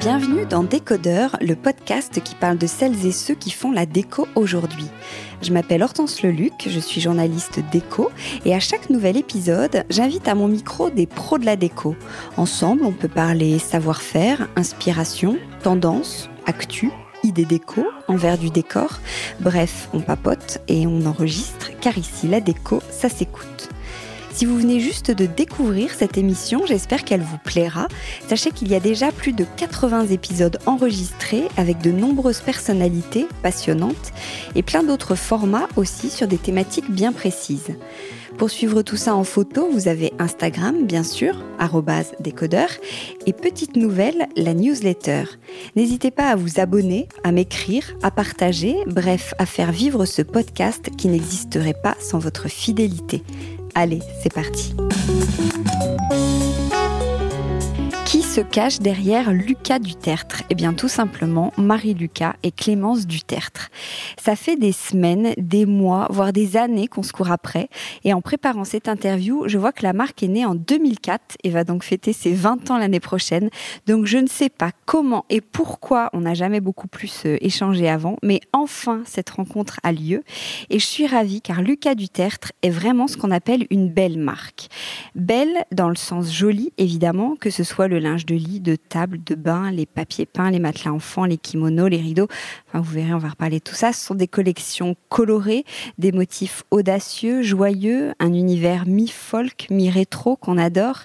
Bienvenue dans Décodeur, le podcast qui parle de celles et ceux qui font la déco aujourd'hui. Je m'appelle Hortense Leluc, je suis journaliste déco et à chaque nouvel épisode, j'invite à mon micro des pros de la déco. Ensemble, on peut parler savoir-faire, inspiration, tendance, actu, idées déco, envers du décor. Bref, on papote et on enregistre car ici, la déco, ça s'écoute. Si vous venez juste de découvrir cette émission, j'espère qu'elle vous plaira. Sachez qu'il y a déjà plus de 80 épisodes enregistrés avec de nombreuses personnalités passionnantes et plein d'autres formats aussi sur des thématiques bien précises. Pour suivre tout ça en photo, vous avez Instagram, bien sûr, décodeur, et petite nouvelle, la newsletter. N'hésitez pas à vous abonner, à m'écrire, à partager, bref, à faire vivre ce podcast qui n'existerait pas sans votre fidélité. Allez, c'est parti. Se cache derrière Lucas Dutertre Eh bien tout simplement Marie-Lucas et Clémence Dutertre. Ça fait des semaines, des mois, voire des années qu'on se court après. Et en préparant cette interview, je vois que la marque est née en 2004 et va donc fêter ses 20 ans l'année prochaine. Donc je ne sais pas comment et pourquoi on n'a jamais beaucoup plus euh, échangé avant, mais enfin cette rencontre a lieu. Et je suis ravie car Lucas Dutertre est vraiment ce qu'on appelle une belle marque. Belle dans le sens joli évidemment, que ce soit le linge de lit, de table, de bain, les papiers peints, les matelas enfants, les kimonos, les rideaux. Enfin, vous verrez, on va reparler de tout ça. Ce sont des collections colorées, des motifs audacieux, joyeux, un univers mi-folk, mi-rétro qu'on adore.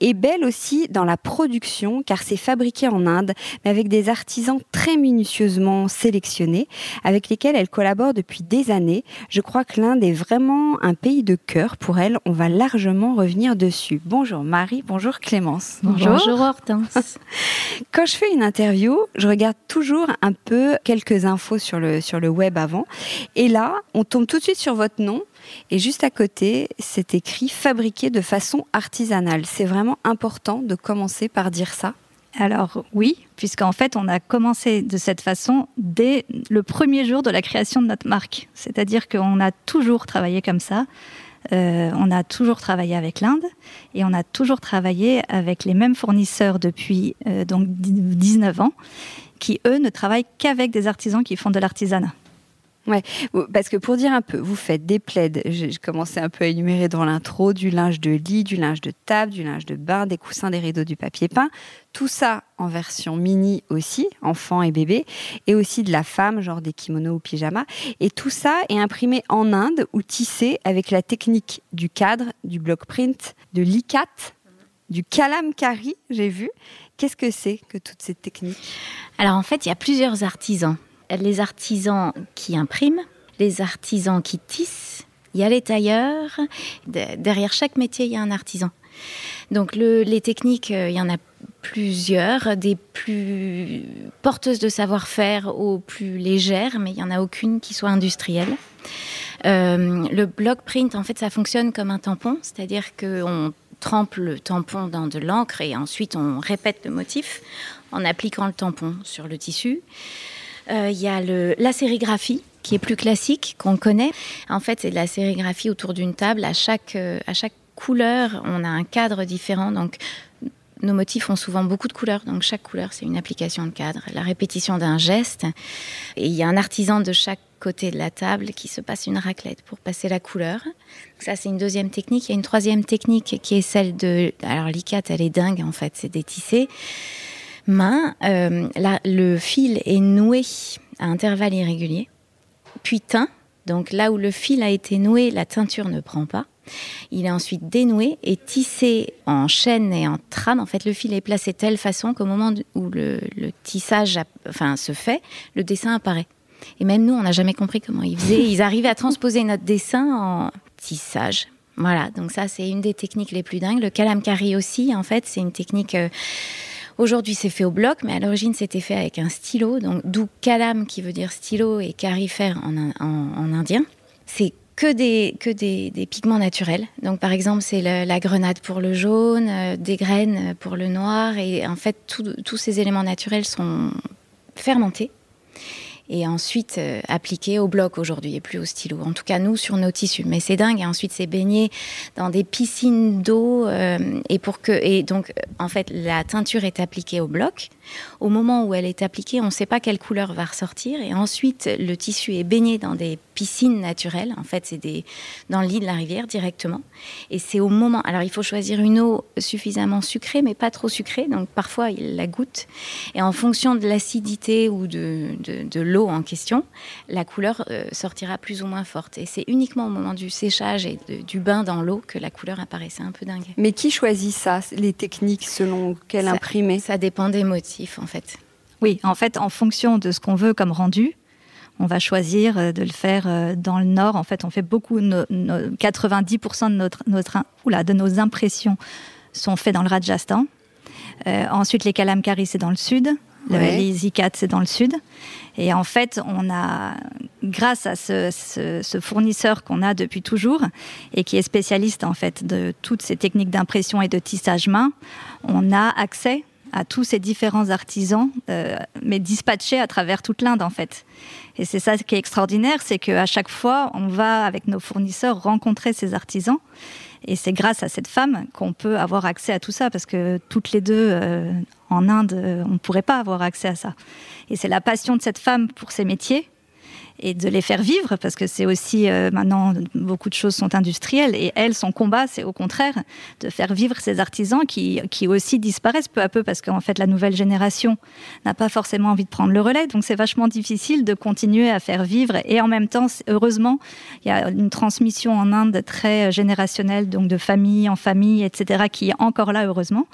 Et belle aussi dans la production, car c'est fabriqué en Inde, mais avec des artisans très minutieusement sélectionnés, avec lesquels elle collabore depuis des années. Je crois que l'Inde est vraiment un pays de cœur pour elle. On va largement revenir dessus. Bonjour Marie, bonjour Clémence. Bonjour. Bonjour Hortense. Quand je fais une interview, je regarde toujours un peu quelques infos sur le, sur le web avant. Et là, on tombe tout de suite sur votre nom. Et juste à côté, c'est écrit fabriqué de façon artisanale. C'est vraiment important de commencer par dire ça. Alors oui, puisqu'en fait, on a commencé de cette façon dès le premier jour de la création de notre marque. C'est-à-dire qu'on a toujours travaillé comme ça. Euh, on a toujours travaillé avec l'Inde et on a toujours travaillé avec les mêmes fournisseurs depuis euh, donc 19 ans, qui eux ne travaillent qu'avec des artisans qui font de l'artisanat. Ouais, parce que pour dire un peu, vous faites des plaids, j'ai commencé un peu à énumérer dans l'intro, du linge de lit, du linge de table, du linge de bain, des coussins, des rideaux, du papier peint. Tout ça en version mini aussi, enfant et bébé, et aussi de la femme, genre des kimonos ou pyjamas. Et tout ça est imprimé en Inde ou tissé avec la technique du cadre, du block print, de l'ikat, du kalamkari, j'ai vu. Qu'est-ce que c'est que toutes ces techniques? Alors en fait, il y a plusieurs artisans les artisans qui impriment, les artisans qui tissent, il y a les tailleurs. Derrière chaque métier, il y a un artisan. Donc les techniques, euh, il y en a plusieurs, des plus porteuses de savoir-faire aux plus légères, mais il n'y en a aucune qui soit industrielle. Euh, le block print, en fait, ça fonctionne comme un tampon, c'est-à-dire qu'on trempe le tampon dans de l'encre et ensuite on répète le motif en appliquant le tampon sur le tissu. Euh, il y a la sérigraphie qui est plus classique, qu'on connaît. En fait, c'est de la sérigraphie autour d'une table. À chaque, euh, à chaque couleur, on a un cadre différent. Donc, nos motifs ont souvent beaucoup de couleurs, donc chaque couleur, c'est une application de cadre, la répétition d'un geste. Et il y a un artisan de chaque côté de la table qui se passe une raclette pour passer la couleur. Ça, c'est une deuxième technique. Il y a une troisième technique qui est celle de... Alors, l'icat, elle est dingue, en fait, c'est des tissés main, euh, le fil est noué à intervalles irréguliers, puis teint. Donc là où le fil a été noué, la teinture ne prend pas. Il est ensuite dénoué et tissé en chaîne et en trame. En fait, le fil est placé de telle façon qu'au moment où le, tissage enfin, se fait, le dessin apparaît. Et même nous, on n'a jamais compris comment ils faisaient. Ils arrivaient à transposer notre dessin en tissage. Voilà, donc ça, c'est une des techniques les plus dingues. Le kalamkari aussi, en fait, c'est une technique... Euh, Aujourd'hui, c'est fait au bloc, mais à l'origine, c'était fait avec un stylo, donc d'où kalam qui veut dire stylo et carifère en, indien. C'est que des, que des, pigments naturels. Donc, par exemple, c'est la grenade pour le jaune, euh, des graines pour le noir. Et en fait, tous ces éléments naturels sont fermentés. Et ensuite euh, appliqué au bloc aujourd'hui et plus au stylo. En tout cas, nous, sur nos tissus. Mais c'est dingue. Et ensuite, c'est baigné dans des piscines d'eau. Euh, et donc, en fait, la teinture est appliquée au bloc. Au moment où elle est appliquée, on ne sait pas quelle couleur va ressortir. Et ensuite, le tissu est baigné dans des piscines naturelles. En fait, c'est des, dans le lit de la rivière directement. Et c'est au moment. Alors, il faut choisir une eau suffisamment sucrée, mais pas trop sucrée. Donc, parfois, il la goûte. Et en fonction de l'acidité ou de, l'eau en question, la couleur euh, sortira plus ou moins forte. Et c'est uniquement au moment du séchage et du bain dans l'eau que la couleur apparaissait un peu dingue. Mais qui choisit ça, les techniques selon quel imprimé Ça dépend des motifs, en fait. Oui, en fait, en fonction de ce qu'on veut comme rendu, on va choisir euh, de le faire euh, dans le nord. En fait, on fait beaucoup, 90% de, notre, notre, oula, de nos impressions sont faites dans le Rajasthan. Euh, ensuite, les Kalamkari, c'est dans le sud. Les ICAT, c'est dans le sud. Et en fait, on a, grâce à ce, ce fournisseur qu'on a depuis toujours et qui est spécialiste en fait de toutes ces techniques d'impression et de tissage main, on a accès à tous ces différents artisans, euh, mais dispatchés à travers toute l'Inde en fait. Et c'est ça qui est extraordinaire, c'est qu'à chaque fois, on va avec nos fournisseurs rencontrer ces artisans. Et c'est grâce à cette femme qu'on peut avoir accès à tout ça, parce que toutes les deux, euh, en Inde, on ne pourrait pas avoir accès à ça. Et c'est la passion de cette femme pour ces métiers et de les faire vivre, parce que c'est aussi euh, maintenant beaucoup de choses sont industrielles et elle, son combat, c'est au contraire de faire vivre ces artisans qui, qui aussi disparaissent peu à peu parce qu'en fait la nouvelle génération n'a pas forcément envie de prendre le relais, donc c'est vachement difficile de continuer à faire vivre et en même temps, heureusement, il y a une transmission en Inde très générationnelle, donc de famille en famille, etc., qui est encore là heureusement.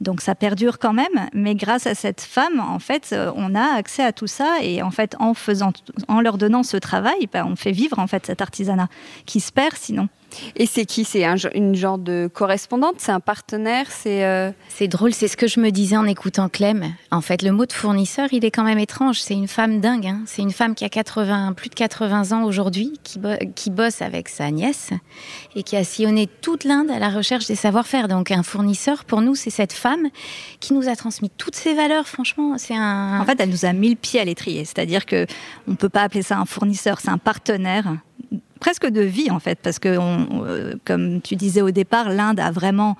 Donc ça perdure quand même, mais grâce à cette femme, en fait, euh, on a accès à tout ça et en fait, en faisant, en leur donnant ce travail, ben, on fait vivre en fait cet artisanat qui se perd sinon. Et c'est qui? C'est une genre de correspondante? C'est un partenaire? C'est euh, c'est drôle, c'est ce que je me disais en écoutant Clem. En fait, le mot de fournisseur, il est quand même étrange. C'est une femme dingue. Hein. C'est une femme qui a 80, plus de 80 ans aujourd'hui, qui, qui bosse avec sa nièce et qui a sillonné toute l'Inde à la recherche des savoir-faire. Donc, un fournisseur, pour nous, c'est cette femme qui nous a transmis toutes ses valeurs. Franchement, c'est un. En fait, elle nous a mis le pied à l'étrier. C'est-à-dire que on peut pas appeler ça un fournisseur, c'est un partenaire presque de vie en fait, parce que euh, comme tu disais au départ, l'Inde a vraiment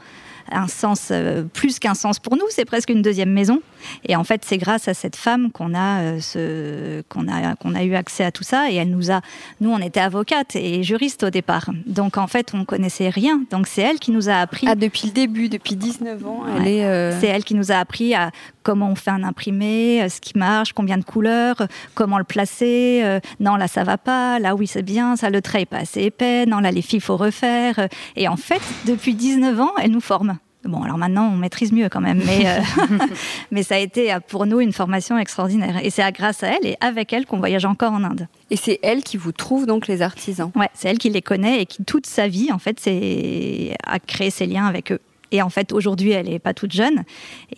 un sens euh, plus qu'un sens pour nous, c'est presque une deuxième maison. Et en fait, c'est grâce à cette femme qu'on a, euh, ce, qu'on a, qu'on a eu accès à tout ça. Et elle nous a, nous, on était avocate et juriste au départ. Donc en fait, on connaissait rien. Donc c'est elle qui nous a appris. Ah, depuis le début, depuis 19 ans, elle est. Euh, c'est elle qui nous a appris à comment on fait un imprimé, ce qui marche, combien de couleurs, comment le placer. non, là, ça va pas. Là, oui, c'est bien. Ça, le trait est pas assez épais. Non, là, les filles, faut refaire. Et en fait, depuis 19 ans, elle nous forme. Bon, alors maintenant, on maîtrise mieux quand même, mais, euh, mais ça a été euh, pour nous une formation extraordinaire. Et c'est grâce à elle et avec elle qu'on voyage encore en Inde. Et c'est elle qui vous trouve donc les artisans? Ouais, c'est elle qui les connaît et qui, toute sa vie, en fait, c'est a créé ces liens avec eux. Et en fait, aujourd'hui, elle n'est pas toute jeune.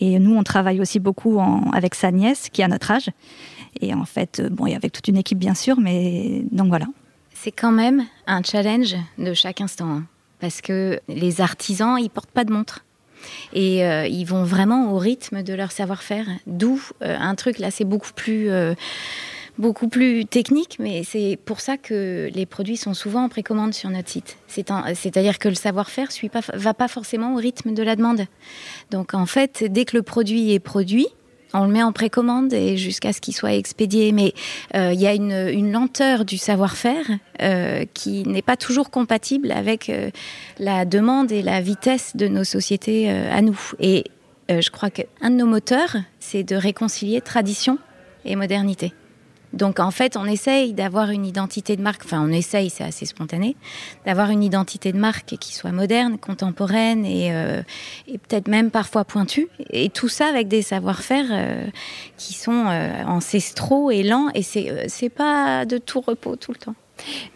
Et nous, on travaille aussi beaucoup avec sa nièce, qui a notre âge. Et en fait, euh, bon, et avec toute une équipe, bien sûr, mais donc voilà. C'est quand même un challenge de chaque instant. Hein. parce que les artisans, ils portent pas de montre. Et euh, ils vont vraiment au rythme de leur savoir-faire. D'où euh, un truc, là, c'est beaucoup plus euh, beaucoup plus technique, mais c'est pour ça que les produits sont souvent en précommande sur notre site. C'est-à-dire que le savoir-faire ne va pas forcément au rythme de la demande. Donc en fait, dès que le produit est produit, on le met en précommande et jusqu'à ce qu'il soit expédié. Mais euh, il y a une, lenteur du savoir-faire euh, qui n'est pas toujours compatible avec euh, la demande et la vitesse de nos sociétés à nous. Et je crois qu'un de nos moteurs, c'est de réconcilier tradition et modernité. Donc en fait, on essaye d'avoir une identité de marque, enfin on essaye, c'est assez spontané, d'avoir une identité de marque qui soit moderne, contemporaine et, euh, peut-être même parfois pointue. Et tout ça avec des savoir-faire euh, qui sont euh, ancestraux et lents. Et c'est pas de tout repos tout le temps.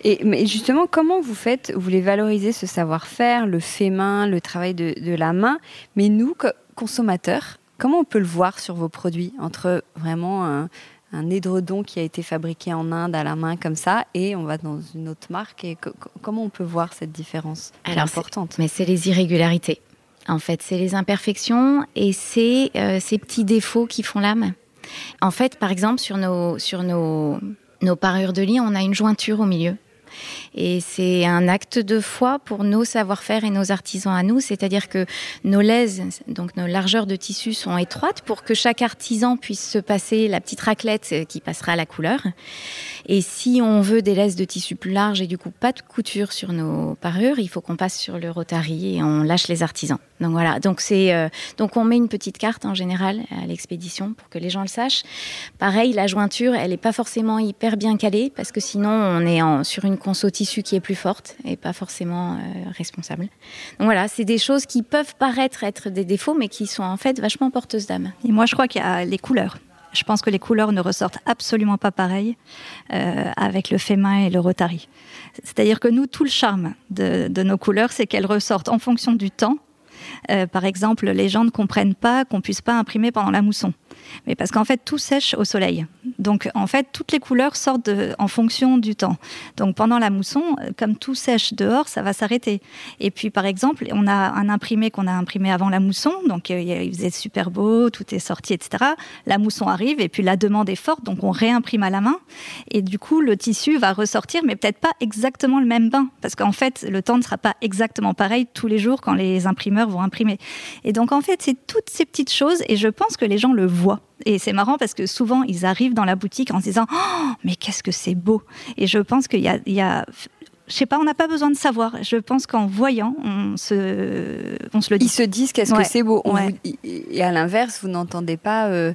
Et mais justement, comment vous faites Vous voulez valoriser ce savoir-faire, le fait main, le travail de, de la main? Mais nous, consommateurs, comment on peut le voir sur vos produits entre vraiment un un édredon qui a été fabriqué en Inde à la main comme ça, et on va dans une autre marque. Et comment on peut voir cette différence Alors, importante? Mais c'est les irrégularités. En fait, c'est les imperfections et c'est euh, ces petits défauts qui font l'âme. En fait, par exemple, sur nos, sur nos, nos parures de lit, on a une jointure au milieu. Et c'est un acte de foi pour nos savoir-faire et nos artisans à nous, c'est-à-dire que nos laises, donc nos largeurs de tissu sont étroites pour que chaque artisan puisse se passer la petite raclette qui passera à la couleur. Et si on veut des laises de tissu plus larges et du coup pas de couture sur nos parures, il faut qu'on passe sur le rotary et on lâche les artisans. Donc voilà, donc euh, donc on met une petite carte en général à l'expédition pour que les gens le sachent. Pareil, la jointure, elle est pas forcément hyper bien calée parce que sinon on est en, sur une conso tissu qui est plus forte et pas forcément euh, responsable. Donc voilà, c'est des choses qui peuvent paraître être des défauts mais qui sont en fait vachement porteuses d'âme. Et moi je crois qu'il y a les couleurs. Je pense que les couleurs ne ressortent absolument pas pareil euh, avec le main et le rotary. C'est-à-dire que nous, tout le charme de nos couleurs, c'est qu'elles ressortent en fonction du temps. Euh, par exemple, les gens ne comprennent pas qu'on puisse pas imprimer pendant la mousson mais parce qu'en fait tout sèche au soleil. Donc en fait toutes les couleurs sortent en fonction du temps. Donc pendant la mousson, euh, comme tout sèche dehors, ça va s'arrêter. Et puis par exemple, on a un imprimé qu'on a imprimé avant la mousson, donc euh, il faisait super beau, tout est sorti, etc. La mousson arrive et puis la demande est forte, donc on réimprime à la main. Et du coup le tissu va ressortir, mais peut-être pas exactement le même bain, parce qu'en fait le temps ne sera pas exactement pareil tous les jours quand les imprimeurs vont imprimer. Et donc en fait c'est toutes ces petites choses, et je pense que les gens le voient. Et c'est marrant parce que souvent, ils arrivent dans la boutique en se disant oh, mais qu'est-ce que c'est beau Et je pense qu'il y a, il y a je sais pas, on n'a pas besoin de savoir. Je pense qu'en voyant, on se, on se le dit. Ils se disent qu'est-ce que c'est beau. et à l'inverse, vous n'entendez pas. Euh,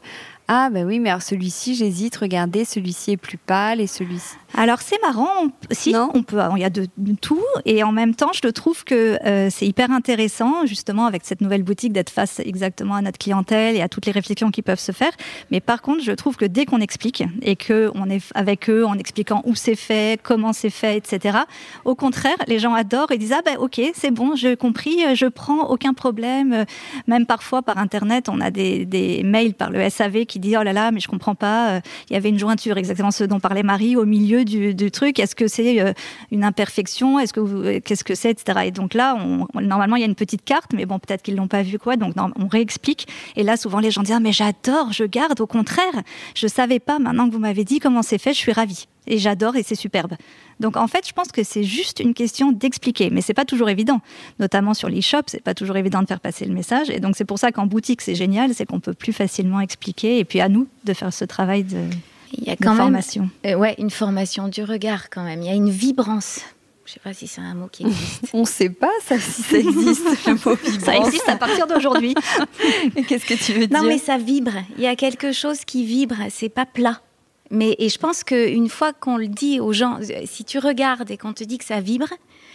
ah ben oui, mais alors celui-ci, j'hésite. Regardez, celui-ci est plus pâle et celui-ci. Alors c'est marrant, si on peut, il y a de, tout et en même temps, je trouve que euh, c'est hyper intéressant justement avec cette nouvelle boutique d'être face exactement à notre clientèle et à toutes les réflexions qui peuvent se faire. Mais par contre, je trouve que dès qu'on explique et que on est avec eux en expliquant où c'est fait, comment c'est fait, etc. Au contraire, les gens adorent et disent ah ben ok, c'est bon, j'ai compris, je prends aucun problème. Même parfois par internet, on a des, des mails par le SAV qui disent oh là là, mais je comprends pas, il y avait une jointure, exactement ce dont parlait Marie au milieu du, truc Est-ce que c'est euh, une imperfection? Est-ce que euh, qu'est-ce que c'est, etc. Et donc là, normalement, il y a une petite carte, mais bon, peut-être qu'ils l'ont pas vu quoi. Donc on réexplique. Et là, souvent, les gens disent ah, mais j'adore, je garde. Au contraire, je savais pas. Maintenant que vous m'avez dit comment c'est fait, je suis ravie et j'adore et c'est superbe. Donc en fait, je pense que c'est juste une question d'expliquer, mais c'est pas toujours évident. Notamment sur l'e-shop, c'est pas toujours évident de faire passer le message. Et donc c'est pour ça qu'en boutique, c'est génial, c'est qu'on peut plus facilement expliquer. Et puis à nous de faire ce travail de il y a quand même euh, ouais, une formation du regard quand même. Il y a une vibrance. Je ne sais pas si c'est un mot qui existe. On ne sait pas ça, si ça existe, le mot vibrance. Ça existe à partir d'aujourd'hui. Qu'est-ce que tu veux dire Non, mais ça vibre. Il y a quelque chose qui vibre. C'est pas plat. Mais et je pense qu'une fois qu'on le dit aux gens, si tu regardes et qu'on te dit que ça vibre,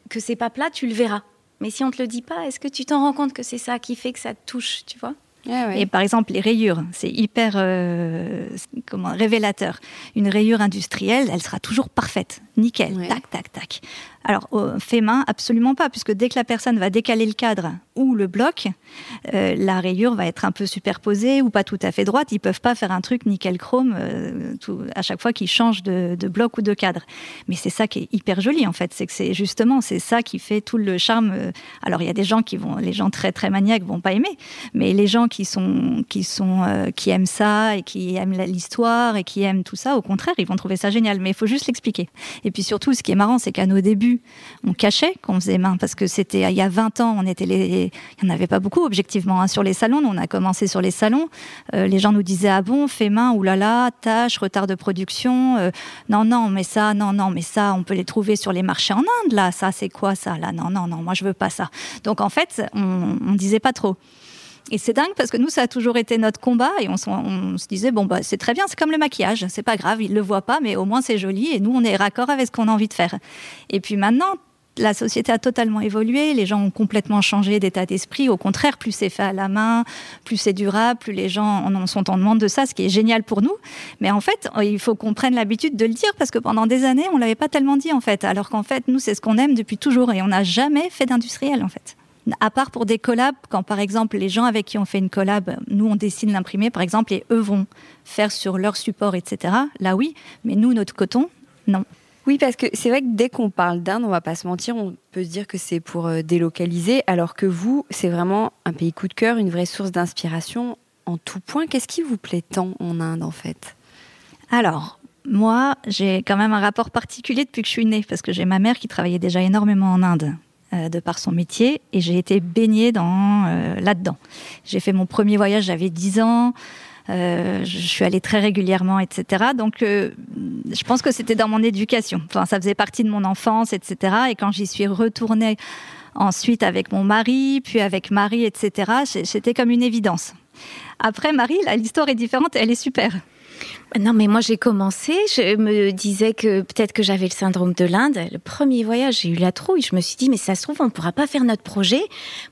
que c'est pas plat, tu le verras. Mais si on te le dit pas, est-ce que tu t'en rends compte que c'est ça qui fait que ça te touche, tu vois? Ah et par exemple, les rayures, c'est hyper euh, comment, révélateur. Une rayure industrielle, elle sera toujours parfaite, nickel, tac, tac, tac. Alors, fait main, absolument pas, puisque dès que la personne va décaler le cadre ou le bloc, euh, la rayure va être un peu superposée ou pas tout à fait droite. Ils peuvent pas faire un truc nickel chrome euh, à chaque fois qu'ils changent de, bloc ou de cadre. Mais c'est ça qui est hyper joli en fait, c'est que c'est justement c'est ça qui fait tout le charme. Euh, alors il y a des gens qui vont, les gens très très maniaques vont pas aimer, mais les gens qui sont qui sont qui aiment ça et qui aiment l'histoire et qui aiment tout ça, au contraire, ils vont trouver ça génial. Mais il faut juste l'expliquer. Et puis surtout, ce qui est marrant, c'est qu'à nos débuts on cachait qu'on faisait main parce que c'était il y a 20 ans, on était les, il n'y en avait pas beaucoup objectivement hein, sur les salons. On a commencé sur les salons. Euh, les gens nous disaient ah bon, fait main, oulala, tâche, retard de production. Euh, non non, mais ça, non non, mais ça, on peut les trouver sur les marchés en Inde là. Ça c'est quoi ça là Non non non, moi je veux pas ça. Donc en fait, on, on disait pas trop. Et c'est dingue parce que nous, ça a toujours été notre combat et on, se disait, bon, bah, c'est très bien, c'est comme le maquillage, c'est pas grave, il le voit pas, mais au moins c'est joli et nous, on est raccord avec ce qu'on a envie de faire. Et puis maintenant, la société a totalement évolué, les gens ont complètement changé d'état d'esprit. Au contraire, plus c'est fait à la main, plus c'est durable, plus les gens en sont en demande de ça, ce qui est génial pour nous. Mais en fait, il faut qu'on prenne l'habitude de le dire parce que pendant des années, on l'avait pas tellement dit en fait. Alors qu'en fait, nous, c'est ce qu'on aime depuis toujours et on n'a jamais fait d'industriel en fait à part pour des collabs, quand par exemple les gens avec qui on fait une collab, nous on dessine l'imprimer par exemple et eux vont faire sur leur support, etc. Là oui, mais nous notre coton, non. Oui, parce que c'est vrai que dès qu'on parle d'Inde, on va pas se mentir, on peut se dire que c'est pour euh, délocaliser, alors que vous, c'est vraiment un pays coup de cœur, une vraie source d'inspiration en tout point. Qu'est-ce qui vous plaît tant en Inde, en fait? Alors, moi, j'ai quand même un rapport particulier depuis que je suis née, parce que j'ai ma mère qui travaillait déjà énormément en Inde. Euh, de par son métier et j'ai été baignée dans euh, là-dedans. J'ai fait mon premier voyage, j'avais 10 ans. Euh, je suis allée très régulièrement, etc. Donc, je pense que c'était dans mon éducation. Enfin, ça faisait partie de mon enfance, etc. Et quand j'y suis retournée ensuite avec mon mari, puis avec Marie, etc., c'était comme une évidence. Après, Marie, l'histoire est différente, elle est super. Non, mais moi j'ai commencé, je me disais que peut-être que j'avais le syndrome de l'Inde. Le premier voyage, j'ai eu la trouille. Je me suis dit, mais ça se trouve, on ne pourra pas faire notre projet.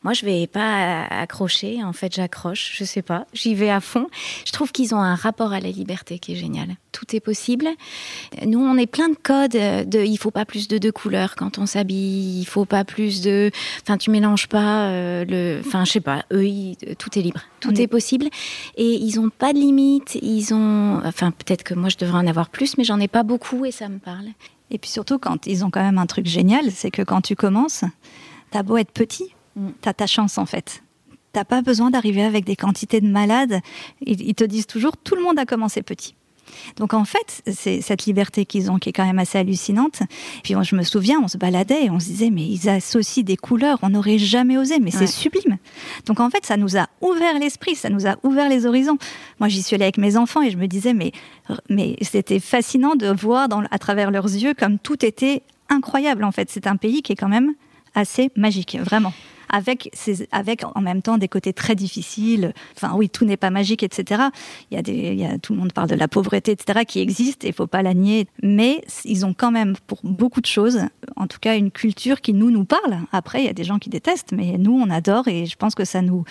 Moi, je vais pas accrocher. En fait, j'accroche. Je sais pas. J'y vais à fond. Je trouve qu'ils ont un rapport à la liberté qui est génial. Tout est possible. Nous, on est plein de codes. De, il faut pas plus de deux couleurs quand on s'habille. Il faut pas plus de. Enfin, tu mélanges pas euh, le. Enfin, je sais pas. Eux, tout est libre. Tout est possible. Et ils ont pas de limite. Ils ont. Enfin, peut-être que moi je devrais en avoir plus, mais j'en ai pas beaucoup et ça me parle. Et puis surtout, quand ils ont quand même un truc génial, c'est que quand tu commences, t'as beau être petit, mm. t'as ta chance en fait. T'as pas besoin d'arriver avec des quantités de malades. ils te disent toujours, tout le monde a commencé petit. Donc en fait, c'est cette liberté qu'ils ont qui est quand même assez hallucinante. Puis je me souviens, on se baladait et on se disait, mais ils associent des couleurs, on n'aurait jamais osé, mais c'est sublime. Donc en fait, ça nous a ouvert l'esprit, ça nous a ouvert les horizons. Moi, j'y suis allée avec mes enfants et je me disais, mais, mais c'était fascinant de voir dans, à travers leurs yeux comme tout était incroyable. En fait, c'est un pays qui est quand même assez magique, vraiment avec, avec en même temps des côtés très difficiles. Enfin, oui, tout n'est pas magique, etc. Il y a tout le monde parle de la pauvreté, etc., qui existe et il faut pas la nier. Mais ils ont quand même, pour beaucoup de choses, en tout cas, une culture qui nous, nous parle. Après, il y a des gens qui détestent, mais nous, on adore et je pense que ça nous,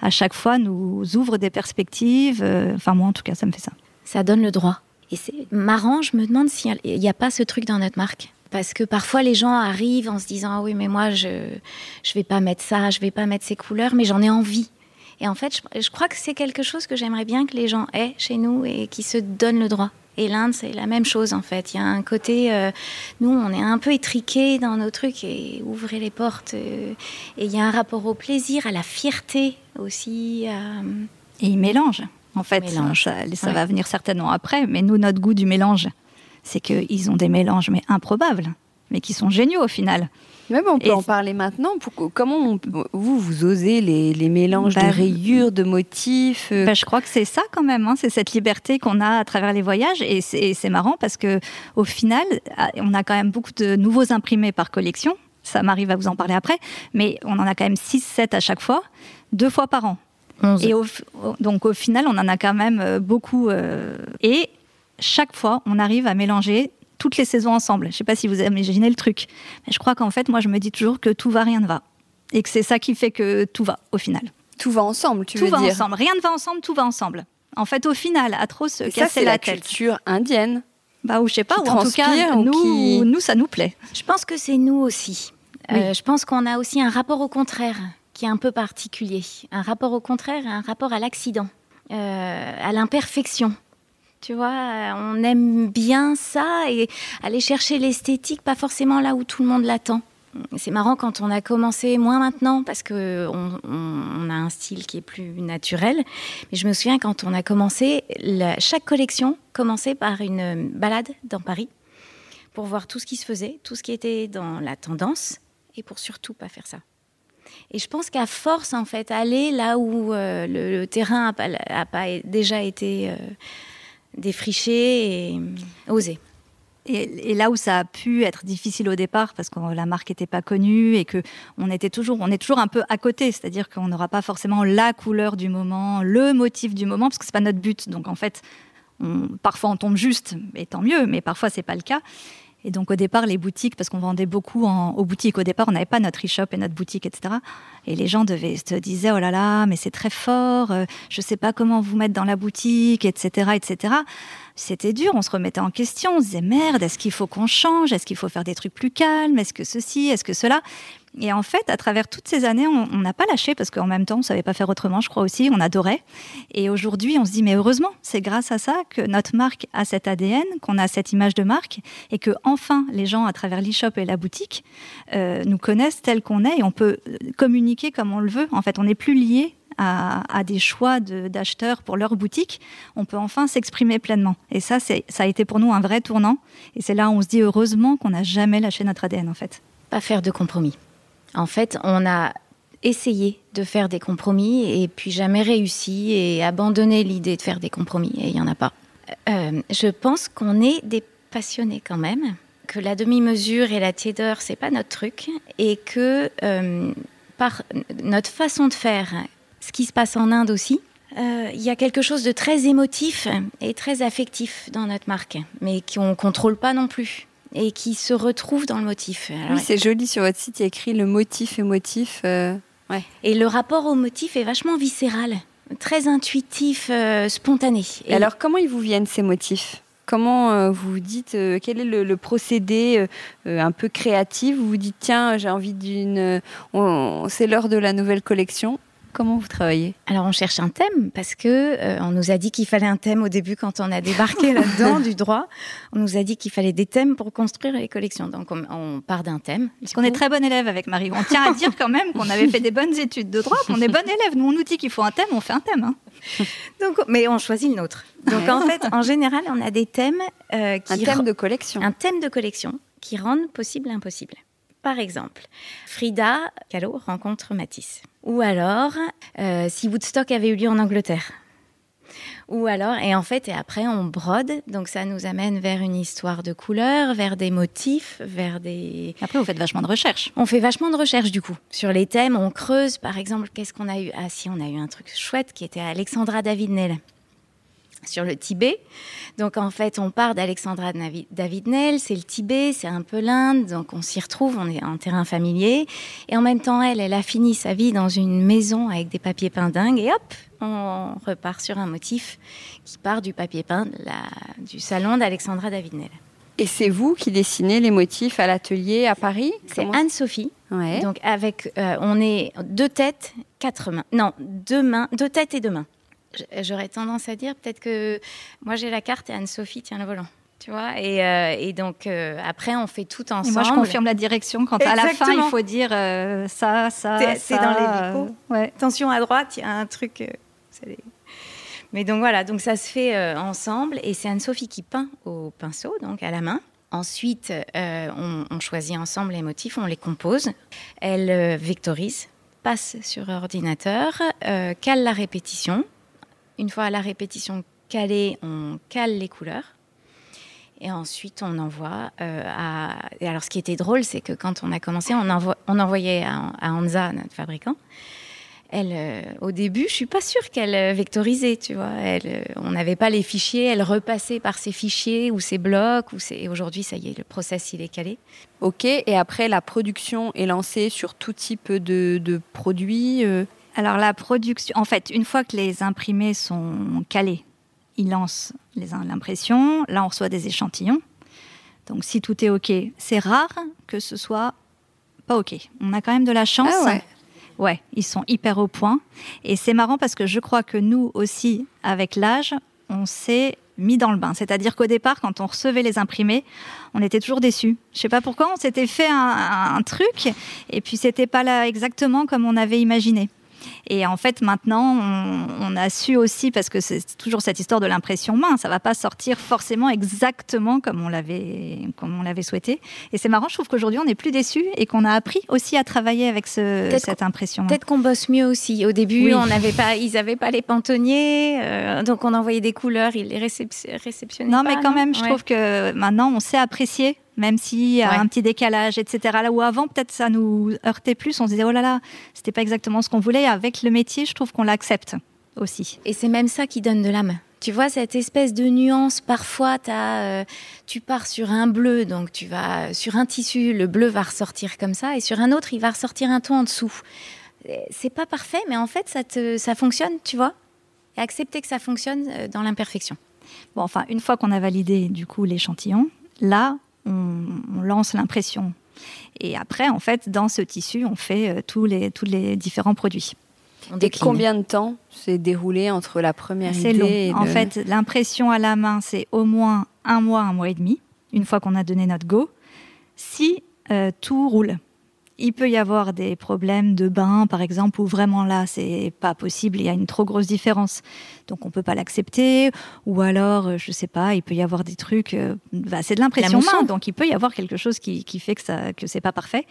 à chaque fois, nous ouvre des perspectives. Euh, enfin, moi, en tout cas, ça me fait ça. Ça donne le droit. Et c'est marrant, je me demande s'il n'y a pas ce truc dans notre marque. Parce que parfois les gens arrivent en se disant ah oui mais moi je je vais pas mettre ça, je vais pas mettre ces couleurs, mais j'en ai envie. Et en fait, je, crois que c'est quelque chose que j'aimerais bien que les gens aient chez nous et qui se donnent le droit. Et l'Inde, c'est la même chose en fait. Il y a un côté, euh, nous, on est un peu étriqués dans nos trucs et ouvrez les portes. Euh, et il y a un rapport au plaisir, à la fierté aussi. Et ils mélangent. En fait, ça, ça va venir certainement après. Mais nous, notre goût du mélange, c'est qu'ils ont des mélanges mais improbables, mais qui sont géniaux au final. Même on peut en parler maintenant. comment vous, vous osez les, mélanges de bah, rayures, de motifs euh? bah, Je crois que c'est ça quand même. Hein. c'est cette liberté qu'on a à travers les voyages. Et c'est marrant parce que au final, ah, on a quand même beaucoup de nouveaux imprimés par collection. Ça m'arrive à vous en parler après. Mais on en a quand même 6-7 à chaque fois, deux fois par an. Et donc au final, on en a quand même euh, beaucoup. Euh, et chaque fois, on arrive à mélanger toutes les saisons ensemble. Je ne sais pas si vous imaginez le truc, mais je crois qu'en fait, moi, je me dis toujours que tout va, rien ne va. Et que c'est ça qui fait que tout va, au final. Tout va ensemble, tu veux dire Tout va ensemble. Rien ne va ensemble, tout va ensemble. En fait, au final, à trop se casser la, la culture indienne. Bah, ou je sais pas, ou en tout cas, nous, nous, ça nous plaît. Je pense que c'est nous aussi. Euh, je pense qu'on a aussi un rapport au contraire qui est un peu particulier. Un rapport au contraire, un rapport à l'accident, euh, à l'imperfection. Tu vois, euh, on aime bien ça et aller chercher l'esthétique, pas forcément là où tout le monde l'attend. C'est marrant quand on a commencé, moins maintenant, parce que on, a un style qui est plus naturel. Mais je me souviens quand on a commencé, chaque collection commençait par une balade dans Paris pour voir tout ce qui se faisait, tout ce qui était dans la tendance, et pour surtout pas faire ça. Et je pense qu'à force, en fait, aller là où euh, le, terrain n'a pas, déjà été euh, défricher et oser. Et, là où ça a pu être difficile au départ parce que la marque n'était pas connue et que on était toujours, on est toujours un peu à côté, c'est-à-dire qu'on n'aura pas forcément la couleur du moment, le motif du moment, parce que c'est pas notre but. Donc en fait, parfois on tombe juste, et tant mieux, mais parfois c'est pas le cas. Et donc au départ, les boutiques, parce qu'on vendait beaucoup en, aux boutiques, au départ, on n'avait pas notre e-shop et notre boutique, etc. Et les gens devaient, se disaient, oh là là, mais c'est très fort, euh, je ne sais pas comment vous mettre dans la boutique, etc. etc. C'était dur, on se remettait en question, on se disait, merde, est-ce qu'il faut qu'on change? Est-ce qu'il faut faire des trucs plus calmes? Est-ce que ceci? Est-ce que cela? Et en fait, à travers toutes ces années, on n'a pas lâché parce qu'en même temps, on savait pas faire autrement, je crois aussi, on adorait. Et aujourd'hui, on se dit, mais heureusement, c'est grâce à ça que notre marque a cet ADN, qu'on a cette image de marque et que enfin, les gens, à travers l'e-shop et la boutique, euh, nous connaissent tel qu'on est et on peut communiquer comme on le veut. En fait, on n'est plus lié à, des choix d'acheteurs pour leur boutique, on peut enfin s'exprimer pleinement. Et ça, ça a été pour nous un vrai tournant. Et c'est là où on se dit heureusement qu'on n'a jamais lâché notre ADN en fait. Pas faire de compromis. En fait, on a essayé de faire des compromis et puis jamais réussi et abandonné l'idée de faire des compromis et il n'y en a pas. Euh, je pense qu'on est des passionnés quand même, que la demi-mesure et la tiédeur, c'est pas notre truc et que euh, par notre façon de faire, ce qui se passe en Inde aussi, euh, il y a quelque chose de très émotif et très affectif dans notre marque, mais qu'on ne contrôle pas non plus et qui se retrouve dans le motif. oui, c'est joli sur votre site, il y a écrit le motif émotif. Euh, ouais. Et le rapport au motif est vachement viscéral, très intuitif, euh, spontané. Et alors, comment ils vous viennent ces motifs? Comment vous vous dites, quel est le, procédé un peu créatif? Vous vous dites, tiens, j'ai envie d'une. c'est l'heure de la nouvelle collection. Comment vous travaillez? Alors on cherche un thème parce que euh, on nous a dit qu'il fallait un thème au début quand on a débarqué là-dedans du droit. On nous a dit qu'il fallait des thèmes pour construire les collections. Donc on, part d'un thème. Parce qu'on est très bon élève avec Marie. On tient à dire quand même qu'on avait fait des bonnes études de droit, qu'on est bon élève. Nous on nous dit qu'il faut un thème, on fait un thème. Hein. Donc, mais on choisit le nôtre. Donc en fait, en général, on a des thèmes euh, qui un thème de collection. Un thème de collection qui rendent possible l'impossible. Par exemple, Frida Kahlo rencontre Matisse. Ou alors, euh, si Woodstock avait eu lieu en Angleterre. Ou alors, et en fait, et après, on brode, donc ça nous amène vers une histoire de couleurs, vers des motifs, vers des. Après, vous faites vachement de recherche. On fait vachement de recherche du coup. Sur les thèmes, on creuse, par exemple, qu'est-ce qu'on a eu? Ah, si, on a eu un truc chouette qui était Alexandra David-Nel sur le Tibet. Donc en fait, on part d'Alexandra David-Nel, c'est le Tibet, c'est un peu l'Inde, donc on s'y retrouve, on est en terrain familier. Et en même temps, elle, elle a fini sa vie dans une maison avec des papiers peints dingues, et hop, on repart sur un motif qui part du papier peint du salon d'Alexandra David-Nel. Et c'est vous qui dessinez les motifs à l'atelier à Paris? C'est Anne-Sophie. Donc avec, euh, on est deux têtes, quatre mains. Non, deux mains, deux têtes et deux mains j'aurais tendance à dire peut-être que moi j'ai la carte et Anne-Sophie tient le volant. Tu vois et, euh, donc euh, après on fait tout ensemble. moi je confirme la direction quand à la fin il faut dire euh, ça, ça, C'est dans les ouais. Attention à droite, il y a un truc. Mais donc voilà, donc ça se fait ensemble et c'est Anne-Sophie qui peint au pinceau, donc à la main. Ensuite, on, on, choisit ensemble les motifs, on les compose. Elle vectorise, passe sur ordinateur, cale la répétition une fois la répétition calée, on cale les couleurs. Et ensuite, on envoie euh, à. Alors, ce qui était drôle, c'est que quand on a commencé, on, envoyait à, à, Anza, notre fabricant. Elle, euh, au début, je suis pas sûre qu'elle euh, vectorisait, tu vois. On n'avait pas les fichiers, elle repassait par ses fichiers ou ses blocs. Et aujourd'hui, ça y est, le process, il est calé. Ok, et après, la production est lancée sur tout type de, de produits alors la production, en fait, une fois que les imprimés sont calés, ils lancent l'impression. Là, on reçoit des échantillons. Donc si tout est OK, c'est rare que ce soit pas OK. On a quand même de la chance. Ah ouais. ouais, ils sont hyper au point. Et c'est marrant parce que je crois que nous aussi, avec l'âge, on s'est mis dans le bain. C'est-à-dire qu'au départ, quand on recevait les imprimés, on était toujours déçus. Je sais pas pourquoi, on s'était fait un, un, truc et puis c'était pas là exactement comme on avait imaginé. Et en fait, maintenant, on, a su aussi, parce que c'est toujours cette histoire de l'impression main, ça va pas sortir forcément exactement comme on l'avait, comme on l'avait souhaité. Et c'est marrant, je trouve qu'aujourd'hui, on est plus déçus et qu'on a appris aussi à travailler avec cette impression. Peut-être qu'on bosse mieux aussi. Au début, on n'avait pas, ils n'avaient pas les pantonniers, euh, donc on envoyait des couleurs, ils les réceptionnaient. Non, mais quand même, je trouve que maintenant, on sait apprécier même s'il y a un petit décalage, etc. Là où avant, peut-être ça nous heurtait plus, on se disait, oh là là, c'était pas exactement ce qu'on voulait. Avec le métier, je trouve qu'on l'accepte aussi. Et c'est même ça qui donne de l'âme. Tu vois, cette espèce de nuance, parfois, as, euh, tu pars sur un bleu, donc tu vas sur un tissu, le bleu va ressortir comme ça, et sur un autre, il va ressortir un ton en dessous. C'est pas parfait, mais en fait, ça, te, ça fonctionne, tu vois. Et accepter que ça fonctionne euh, dans l'imperfection. Bon, enfin, une fois qu'on a validé, du coup, l'échantillon, là, on, lance l'impression. Et après, en fait, dans ce tissu, on fait euh, tous, les, tous les différents produits. Et combien de temps s'est déroulé entre la première idée long. En fait, l'impression à la main, c'est au moins un mois, un mois et demi, une fois qu'on a donné notre go, si euh, tout roule. Il peut y avoir des problèmes de bain, par exemple, où vraiment là, c'est pas possible, il y a une trop grosse différence. Donc on peut pas l'accepter. Ou alors, euh, je sais pas, il peut y avoir des trucs. euh, bah, c'est de l'impression main, donc il peut y avoir quelque chose qui, qui fait que ça, que c'est pas parfait.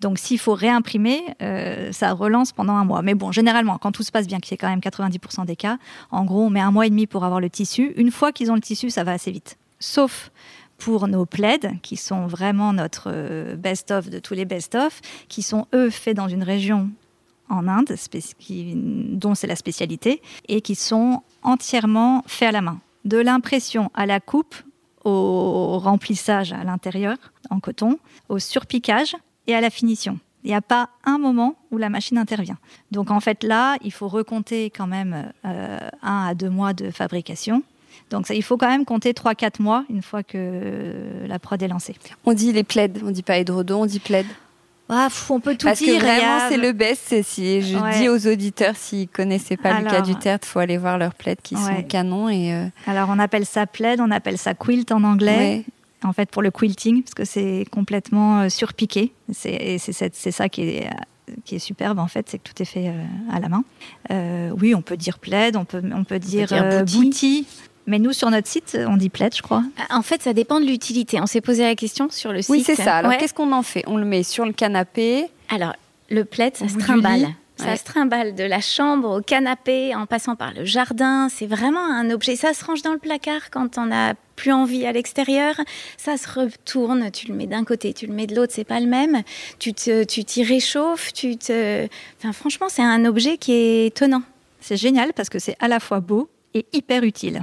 Donc s'il faut réimprimer, euh, ça relance pendant un mois. Mais bon, généralement, quand tout se passe bien, qui est quand même 90% des cas, en gros, on met un mois et demi pour avoir le tissu. Une fois qu'ils ont le tissu, ça va assez vite. Sauf pour nos plaids, qui sont vraiment notre euh, best-of de tous les best-of, qui sont eux faits dans une région en Inde, dont c'est la spécialité, et qui sont entièrement faits à la main. De l'impression à la coupe, au remplissage à l'intérieur en coton, au surpiquage et à la finition. Il n'y a pas un moment où la machine intervient. Donc en fait là, il faut recompter quand même euh, un à deux mois de fabrication. Donc ça, il faut quand même compter 3-4 mois une fois que la prod est lancée. On dit les plaids, on dit pas édredon, on dit plaid. Ah, on peut tout Parce dire. que vraiment, a- c'est le best. Si je Ouais. dis aux auditeurs s'ils connaissaient pas Lucas Alors- Duterte, faut aller voir leurs plaids qui sont canons et euh, Alors on appelle ça plaid, on appelle ça quilt en anglais. ouais. En fait, pour le quilting, parce que c'est complètement euh, surpiqué. C'est, ça qui est, qui est superbe, en fait, c'est que tout est fait euh, à la main. Euh, oui, on peut dire plaid, on peut, on peut dire, dire euh, bouti. Mais nous, sur notre site, on dit plaid, je crois. En fait, ça dépend de l'utilité. On s'est posé la question sur le site. Oui, c'est ça. Alors, Ouais. qu'est-ce qu'on en fait? On le met sur le canapé. Alors, le plaid, ça se trimballe. Ça Ouais. se trimballe de la chambre au canapé, en passant par le jardin. C'est vraiment un objet. Ça se range dans le placard quand on n'a plus envie à l'extérieur. Ça se retourne. Tu le mets d'un côté, tu le mets de l'autre. C'est pas le même. Tu te, tu t'y réchauffes. Tu te. Enfin, franchement, c'est un objet qui est étonnant. C'est génial parce que c'est à la fois beau et hyper utile.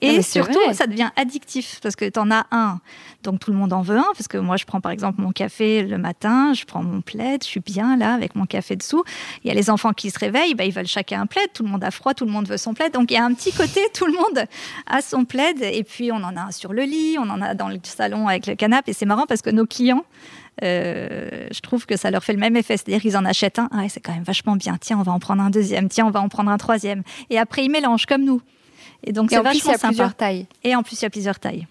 Ah, Et surtout, vrai. ça devient addictif parce que tu en as un, donc tout le monde en veut un. Parce que moi, je prends par exemple mon café le matin, je prends mon plaid, je suis bien là avec mon café dessous. Il y a les enfants qui se réveillent, bah, ils veulent chacun un plaid, tout le monde a froid, tout le monde veut son plaid. Donc il y a un petit côté, tout le monde a son plaid. Et puis on en a un sur le lit, on en a dans le salon avec le canapé. Et c'est marrant parce que nos clients, euh, je trouve que ça leur fait le même effet. C'est-à-dire qu'ils en achètent un, ah c'est quand même vachement bien. Tiens, on va en prendre un deuxième. Tiens, on va en prendre un troisième. Et après, ils mélangent comme nous. Et donc Et c'est en plus, il y vachement a sympa. plusieurs tailles. Et en plus, il y a plusieurs tailles.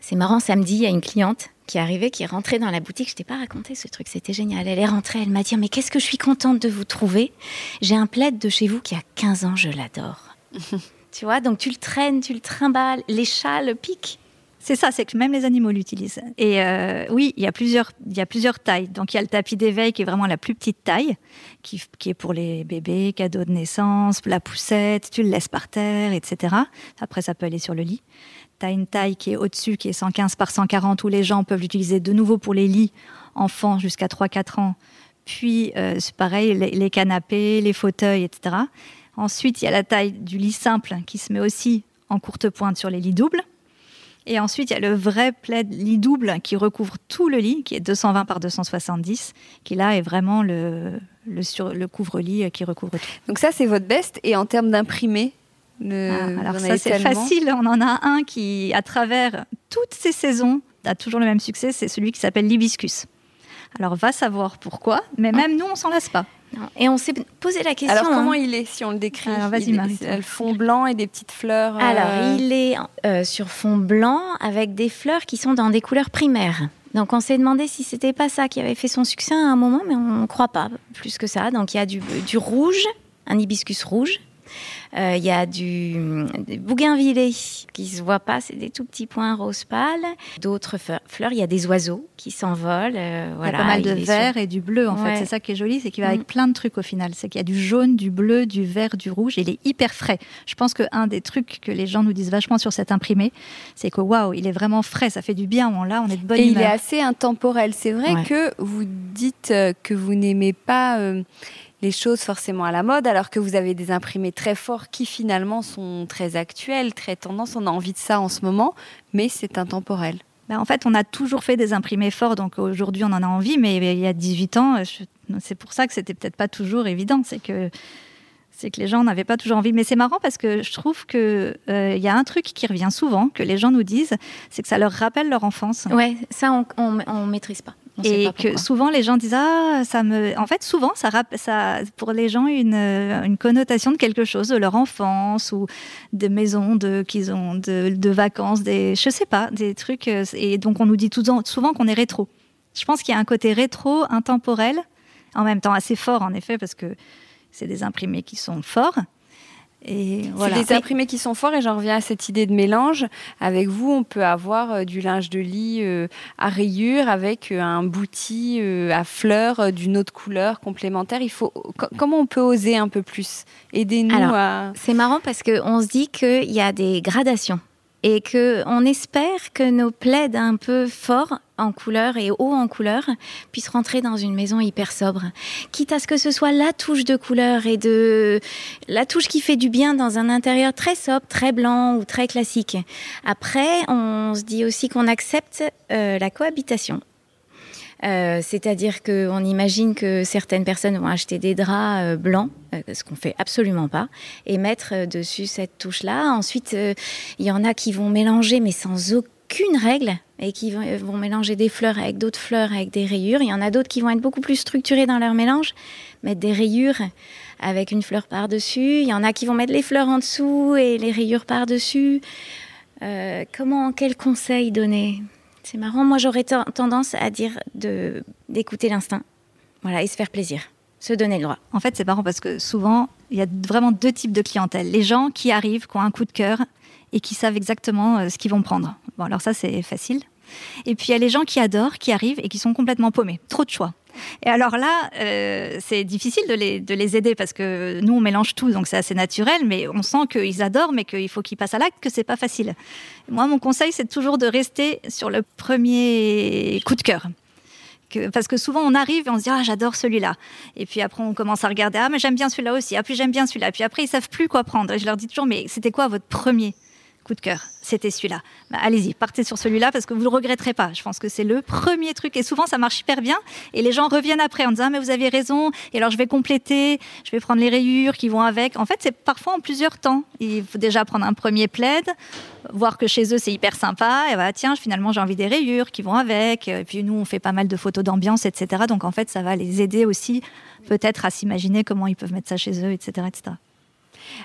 C'est marrant, samedi, il y a une cliente qui est arrivée, qui est rentrée dans la boutique. Je t'ai pas raconté ce truc, c'était génial. Elle est rentrée, elle m'a dit Mais qu'est-ce que je suis contente de vous trouver J'ai un plaid de chez vous qui a 15 ans, je l'adore. tu vois, donc tu le traînes, tu le trimbales, les chats le piquent. C'est ça, c'est que même les animaux l'utilisent. Et euh, oui, il y, a plusieurs, il y a plusieurs tailles. Donc il y a le tapis d'éveil qui est vraiment la plus petite taille, qui, est pour les bébés, cadeaux de naissance, la poussette, tu le laisses par terre, etc. Après, ça peut aller sur le lit. Tu as une taille qui est au-dessus, qui est 115 par 140, où les gens peuvent l'utiliser de nouveau pour les lits enfants jusqu'à 3-4 ans. Puis, euh, c'est pareil, les, les canapés, les fauteuils, etc. Ensuite, il y a la taille du lit simple qui se met aussi en courte pointe sur les lits doubles. Et ensuite, il y a le vrai plaid lit double qui recouvre tout le lit, qui est 220 par 270, qui là est vraiment le, le, sur, le couvre-lit qui recouvre tout. Donc ça, c'est votre best. Et en termes d'imprimé, le... Ah, alors ça, c'est facile. On en a un qui, à travers toutes ces saisons, a toujours le même succès. C'est celui qui s'appelle l'hibiscus. Alors, va savoir pourquoi, mais même nous, on s'en lasse pas. Non. Et on s'est posé la question. Alors, comment hein. il est, si on le décrit Alors, vas-y, est- Marie. c'est Le fond blanc et des petites fleurs. euh, Alors, il est euh, sur fond blanc avec des fleurs qui sont dans des couleurs primaires. Donc, on s'est demandé si c'était pas ça qui avait fait son succès à un moment, mais on ne croit pas plus que ça. Donc, il y a du, du rouge, un hibiscus rouge. Euh, Il y a du, du bougainvillé qui se voit pas, c'est des tout petits points rose pâle. D'autres fleurs, il y a des oiseaux qui s'envolent. euh, Il y a pas mal de il sur- vert et du bleu, en Ouais. fait. C'est ça qui est joli, c'est qu'il va Mm. avec plein de trucs au final. C'est qu'il y a du jaune, du bleu, du vert, du rouge. Et il est hyper frais. Je pense qu'un des trucs que les gens nous disent vachement sur cet imprimé, c'est que waouh, il est vraiment frais. Ça fait du bien. On là, on est de bonne Et il humeur. est assez intemporel. C'est vrai Ouais. que vous dites euh, que vous n'aimez pas euh, les choses forcément à la mode, alors que vous avez des imprimés très forts qui finalement sont très actuels, très tendance. On a envie de ça en ce moment, mais c'est intemporel. Ben, en fait, on a toujours fait des imprimés forts, donc aujourd'hui on en a envie, mais il y a 18 ans, je- c'est pour ça que c'était peut-être pas toujours évident. C'est que c'est que les gens n'avaient pas toujours envie. Mais c'est marrant parce que je trouve que euh, il y a un truc qui revient souvent, que les gens nous disent, c'est que ça leur rappelle leur enfance. Ouais, ça, on, on, on maîtrise pas. On Et que souvent les gens disent ah ça me en fait souvent ça ça pour les gens une euh, une connotation de quelque chose de leur enfance ou des maisons de qu'ils ont de, de vacances des je sais pas des trucs euh, et donc on nous dit tout, souvent qu'on est rétro Je pense qu'il y a un côté rétro, intemporel, en même temps assez fort en effet, parce que c'est des imprimés qui sont forts. Et voilà. C'est des imprimés qui sont forts et j'en reviens à cette idée de mélange. Avec vous, on peut avoir euh, du linge de lit euh, à rayures avec euh, un bouti à fleurs d'une autre couleur complémentaire. Il faut comment on peut oser un peu plus? Aidez-nous à. C'est marrant parce qu'on se dit qu'il y a des gradations et que on espère que nos plaids un peu forts en couleur et haut en couleur puissent rentrer dans une maison hyper sobre. Quitte à ce que ce soit la touche de couleur et de la touche qui fait du bien dans un intérieur très sobre, très blanc ou très classique. Après, on se dit aussi qu'on accepte euh, la cohabitation. Euh, c'est-à-dire qu'on imagine que certaines personnes vont acheter des draps euh, blancs, ce qu'on fait absolument pas, et mettre dessus cette touche-là. Ensuite, il y en a qui vont mélanger, mais sans aucune règle, et qui vont mélanger des fleurs avec d'autres fleurs avec des rayures. Il y en a d'autres qui vont être beaucoup plus structurés dans leur mélange, mettre des rayures avec une fleur par-dessus. Il y en a qui vont mettre les fleurs en dessous et les rayures par-dessus. Euh, comment, quel conseil donner? C'est marrant. Moi, j'aurais tendance à dire d'écouter l'instinct, voilà, et se faire plaisir, se donner le droit. En fait, c'est marrant parce que souvent, il y a vraiment deux types de clientèle. Les gens qui arrivent, qui ont un coup de cœur et qui savent exactement euh, ce qu'ils vont prendre. Bon, alors ça, c'est facile. Et puis il y a les gens qui adorent, qui arrivent et qui sont complètement paumés. Trop de choix. Et alors là, euh, c'est difficile de les, de les, aider parce que nous, on mélange tout, donc c'est assez naturel, mais on sent qu'ils adorent, mais qu'il faut qu'ils passent à l'acte, que c'est pas facile. Moi, mon conseil, c'est toujours de rester sur le premier coup de cœur. Parce que souvent on arrive et on se dit ah j'adore celui-là et puis après on commence à regarder ah mais j'aime bien celui-là aussi ah puis j'aime bien celui-là puis après ils savent plus quoi prendre et je leur dis toujours mais c'était quoi votre premier coup de cœur, c'était celui-là. Bah, allez-y, partez sur celui-là parce que vous ne le regretterez pas. Je pense que c'est le premier truc. Et souvent, ça marche hyper bien. Et les gens reviennent après en disant ah, Mais vous avez raison. Et alors, je vais compléter, je vais prendre les rayures qui vont avec. En fait, c'est parfois en plusieurs temps. Il faut déjà prendre un premier plaid, voir que chez eux, c'est hyper sympa. Et bah, tiens, finalement, j'ai envie des rayures qui vont avec. Et puis, nous, on fait pas mal de photos d'ambiance, etc. Donc, en fait, ça va les aider aussi, peut-être, à s'imaginer comment ils peuvent mettre ça chez eux, etc. etc.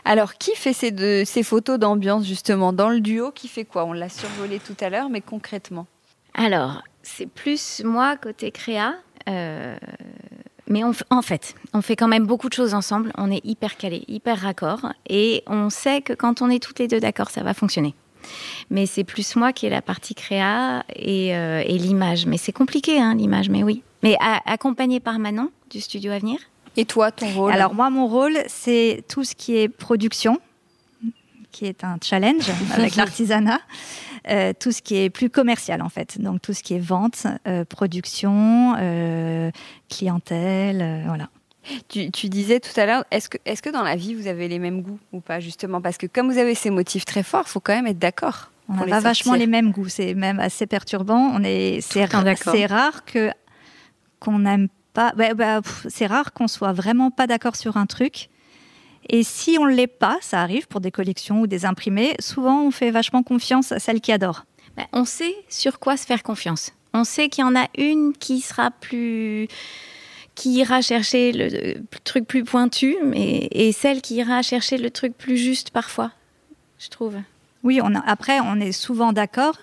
Alors, qui fait ces, photos d'ambiance justement dans le duo Qui fait quoi? On l'a survolé tout à l'heure, mais concrètement Alors, c'est plus moi côté créa. Euh, mais en fait, on fait quand même beaucoup de choses ensemble. On est hyper calé, hyper raccord. Et on sait que quand on est toutes les deux d'accord, ça va fonctionner. Mais c'est plus moi qui ai la partie créa et, euh, l'image. Mais c'est compliqué, hein, l'image, mais oui. Mais accompagné par Manon du studio Avenir. Et toi, ton rôle Alors moi, mon rôle, c'est tout ce qui est production, qui est un challenge avec l'artisanat. Euh, tout ce qui est plus commercial en fait, donc tout ce qui est vente, euh, production, euh, clientèle, voilà. Tu, disais tout à l'heure, est-ce que, est que dans la vie vous avez les mêmes goûts ou pas justement? Parce que comme vous avez ces motifs très forts, il faut quand même être d'accord. On n'a pas vachement les mêmes goûts, c'est même assez perturbant. On est, c'est, rare que qu'on n'aime bah, bah, c'est rare qu'on soit vraiment pas d'accord sur un truc. Et si on ne l'est pas, ça arrive pour des collections ou des imprimés, souvent on fait vachement confiance à celle qui adore. Bah, on sait sur quoi se faire confiance. On sait qu'il y en a une qui sera plus qui ira chercher le, truc plus pointu, mais, et celle qui ira chercher le truc plus juste parfois, je trouve. Oui, on après, on est souvent d'accord,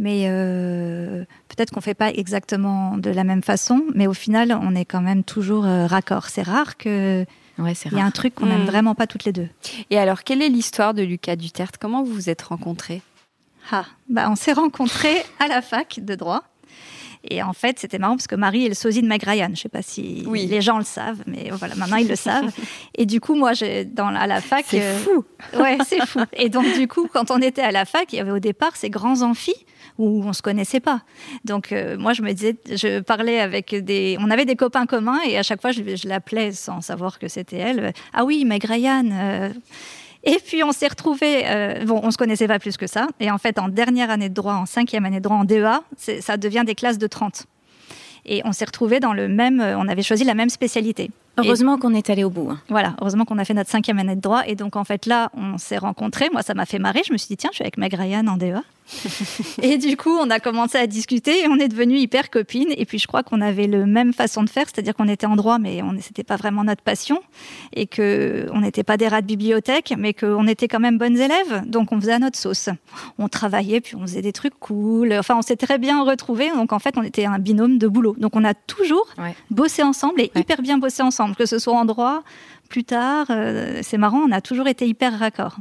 mais euh, peut-être qu'on ne fait pas exactement de la même façon, mais au final, on est quand même toujours euh, raccord. C'est rare que. Ouais, Il y a un truc qu'on n'aime hmm. vraiment pas toutes les deux. Et alors, quelle est l'histoire de Lucas Duterte? Comment vous vous êtes rencontrés? Ah, bah on s'est rencontrés à la fac de droit. Et en fait, c'était marrant parce que Marie est le sosie de Meg Ryan. Je ne sais pas si les gens le savent, mais voilà, maintenant ils le savent. Et du coup, moi, dans, à la fac. C'est euh, fou Ouais, c'est fou. Et donc, du coup, quand on était à la fac, il y avait au départ ces grands amphis où on se connaissait pas. Donc euh, moi je me disais, je parlais avec des, on avait des copains communs et à chaque fois je, l'appelais sans savoir que c'était elle. Ah oui, Meg Ryan. Euh. Et puis on s'est retrouvés, euh, bon, on se connaissait pas plus que ça. Et en fait, en dernière année de droit, en cinquième année de droit, en DEA, ça devient des classes de 30. Et on s'est retrouvés dans le même, on avait choisi la même spécialité. Heureusement qu'on est allé au bout. Hein. Voilà, heureusement qu'on a fait notre cinquième année de droit. Et donc, en fait, là, on s'est rencontrés. Moi, ça m'a fait marrer. Je me suis dit, tiens, je suis avec Meg Ryan en DEA. et du coup, on a commencé à discuter et on est devenus hyper copines. Et puis, je crois qu'on avait le même façon de faire, c'est-à-dire qu'on était en droit, mais on c'était pas vraiment notre passion et que on n'était pas des rats de bibliothèque, mais qu'on était quand même bonnes élèves. Donc, on faisait à notre sauce. On travaillait, puis on faisait des trucs cool. Enfin, on s'est très bien retrouvés. Donc, en fait, on était un binôme de boulot. Donc, on a toujours bossé ensemble et hyper bien bossé ensemble, que ce soit en droit, plus tard. Euh, c'est marrant, on a toujours été hyper raccord.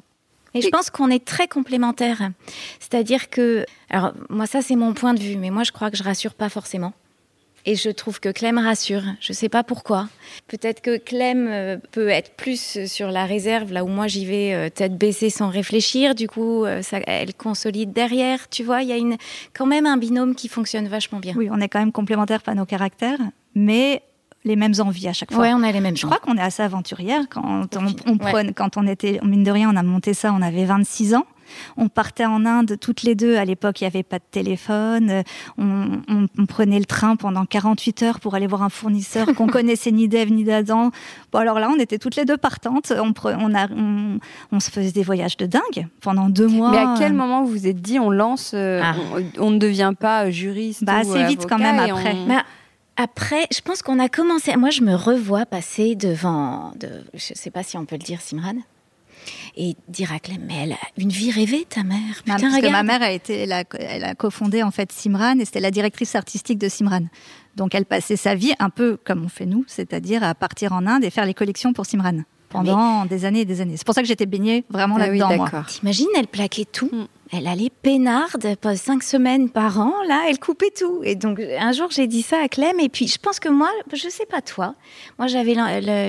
Et je pense qu'on est très complémentaires. C'est-à-dire que, alors moi ça c'est mon point de vue, mais moi je crois que je rassure pas forcément. Et je trouve que Clem rassure. Je ne sais pas pourquoi. Peut-être que Clem euh, peut être plus sur la réserve, là où moi j'y vais euh, tête baissée sans réfléchir. Du coup, ça, elle consolide derrière. Tu vois, il y a une, quand même un binôme qui fonctionne vachement bien. Oui, on est quand même complémentaires par nos caractères, mais les mêmes envies à chaque fois. Ouais, on a les mêmes. Je crois qu'on est assez aventurière quand on, on quand on était mine de rien, on a monté ça, on avait 26 ans. On partait en Inde toutes les deux. À l'époque, il n'y avait pas de téléphone. On, prenait le train pendant 48 heures pour aller voir un fournisseur qu'on connaissait ni d'Ève ni d'Adam. Bon, alors là, on était toutes les deux partantes. On, on, a, on, se faisait des voyages de dingue pendant deux mois. Mais à quel moment vous vous êtes dit, on lance, euh, ah. on, ne devient pas juriste bah, Assez vite quand même après. Bah, après, je pense qu'on a commencé. Moi, je me revois passer devant. De, je ne sais pas si on peut le dire, Simran. Et dire à Clem, mais elle a une vie rêvée, ta mère. Putain, Parce que ma mère a été, elle a, elle a cofondé en fait Simran et c'était la directrice artistique de Simran. Donc elle passait sa vie un peu comme on fait nous, c'est-à-dire à partir en Inde et faire les collections pour Simran pendant des années et des années. C'est pour ça que j'étais baignée vraiment ah là-dedans. Oui, T'imagines, elle plaquait tout. Mm. Elle allait peinarde, cinq semaines par an, là, elle coupait tout. Et donc, un jour, j'ai dit ça à Clem, et puis je pense que moi, je sais pas toi, moi, j'avais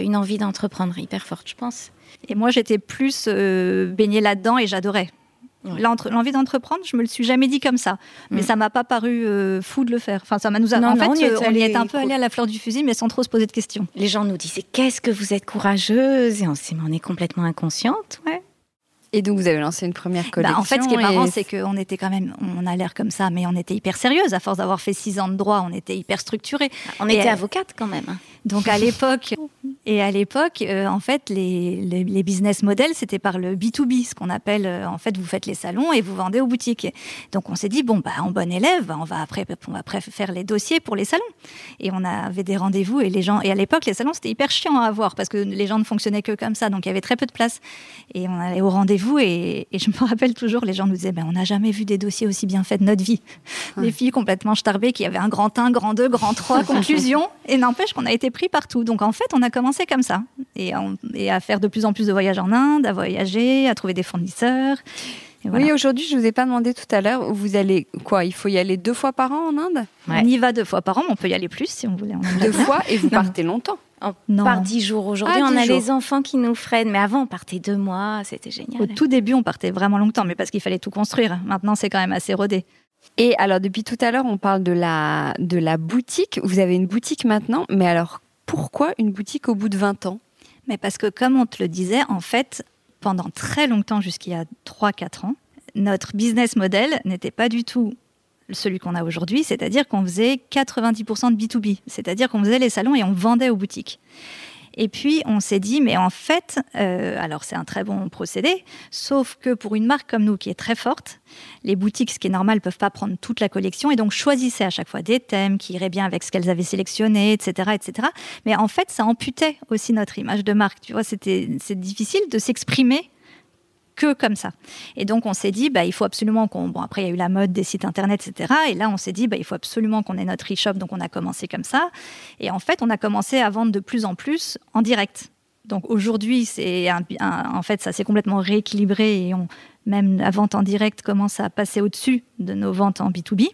une envie d'entreprendre hyper forte, je pense. Et moi, j'étais plus euh, baignée là-dedans et j'adorais. L'envie d'entreprendre, je me le suis jamais dit comme ça, mais mm. ça m'a pas paru euh, fou de le faire. Enfin, ça m'a nous a... en fait, on y, est, on y est un peu allé à la fleur du fusil, mais sans trop se poser de questions. Les gens nous disaient qu'est-ce que vous êtes courageuse, et on s'est, on est complètement inconsciente, ouais. Et donc vous avez lancé une première collection. Bah, en fait, ce qui est marrant, c'est qu'on était quand même, on a l'air comme ça, mais on était hyper sérieuse. À force d'avoir fait six ans de droit, on était hyper structurée. On était avocate quand même. Donc à l'époque, et à l'époque, euh, en fait, les, les, business models, c'était par le B2B, ce qu'on appelle, euh, en fait, vous faites les salons et vous vendez aux boutiques. Donc on s'est dit, bon, bah, en bon élève, on va après, on va après faire les dossiers pour les salons. Et on avait des rendez-vous et les gens, et à l'époque, les salons, c'était hyper chiant à avoir parce que les gens ne fonctionnaient que comme ça, donc il y avait très peu de place. Et on allait au rendez-vous et, et, je me rappelle toujours, les gens nous disaient, ben, on n'a jamais vu des dossiers aussi bien faits de notre vie. Les filles complètement starbées qui avaient un grand 1, grand 2, grand 3, conclusion. et n'empêche qu'on a été pris partout. Donc en fait, on a commencé comme ça. Et, à faire de plus en plus de voyages en Inde, à voyager, à trouver des fournisseurs. Oui, aujourd'hui, je vous ai pas demandé tout à l'heure, vous allez quoi Il faut y aller deux fois par an en Inde? On y va deux fois par an, mais on peut y aller plus si on voulait. deux fois et vous partez longtemps on part dix jours aujourd'hui. Ah, on a les enfants qui nous freinent. Mais avant, on partait deux mois. C'était génial. Au tout début, on partait vraiment longtemps, mais parce qu'il fallait tout construire. Maintenant, c'est quand même assez rodé. Et alors, depuis tout à l'heure, on parle de la, de la boutique. Vous avez une boutique maintenant, mais alors pourquoi une boutique au bout de 20 ans? Mais parce que, comme on te le disait, en fait, pendant très longtemps, jusqu'il y a 3-4 ans, notre business model n'était pas du tout celui qu'on a aujourd'hui, c'est-à-dire qu'on faisait 90% de B2B, c'est-à-dire qu'on faisait les salons et on vendait aux boutiques. Et puis on s'est dit, mais en fait, euh, alors c'est un très bon procédé, sauf que pour une marque comme nous qui est très forte, les boutiques, ce qui est normal, peuvent pas prendre toute la collection et donc choisissaient à chaque fois des thèmes qui iraient bien avec ce qu'elles avaient sélectionné, etc., etc. Mais en fait, ça amputait aussi notre image de marque. Tu vois, c'était c'est difficile de s'exprimer que comme ça. Et donc on s'est dit, bah, il faut absolument qu'on... Bon, après il y a eu la mode des sites internet, etc. Et là on s'est dit, bah, il faut absolument qu'on ait notre e-shop. Donc on a commencé comme ça. Et en fait, on a commencé à vendre de plus en plus en direct. Donc aujourd'hui, en fait ça s'est complètement rééquilibré et on, même la vente en direct commence à passer au-dessus de nos ventes en B2B.